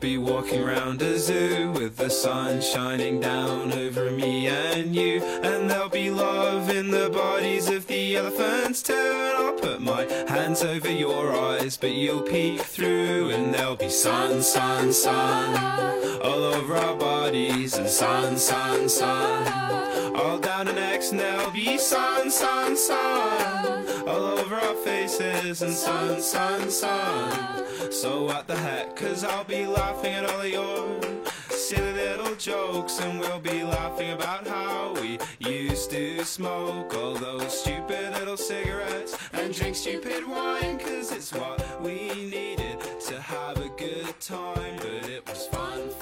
Be walking round a zoo with the sun shining down over me and you. And there'll be love in the bodies of the elephants too. And I'll put my hands over your eyes, but you'll peek through. And there'll be sun, sun, sun all over our bodies. And sun, sun, sun all down our necks. And there'll be sun, sun, sun all over our faces. And sun, sun, sun. So what the heck? Cause I'll be laughing at all of your silly little jokes. And we'll be laughing about how we used to smoke all those stupid little cigarettes and drink stupid wine. Cause it's what we needed to have a good time. But it was fun.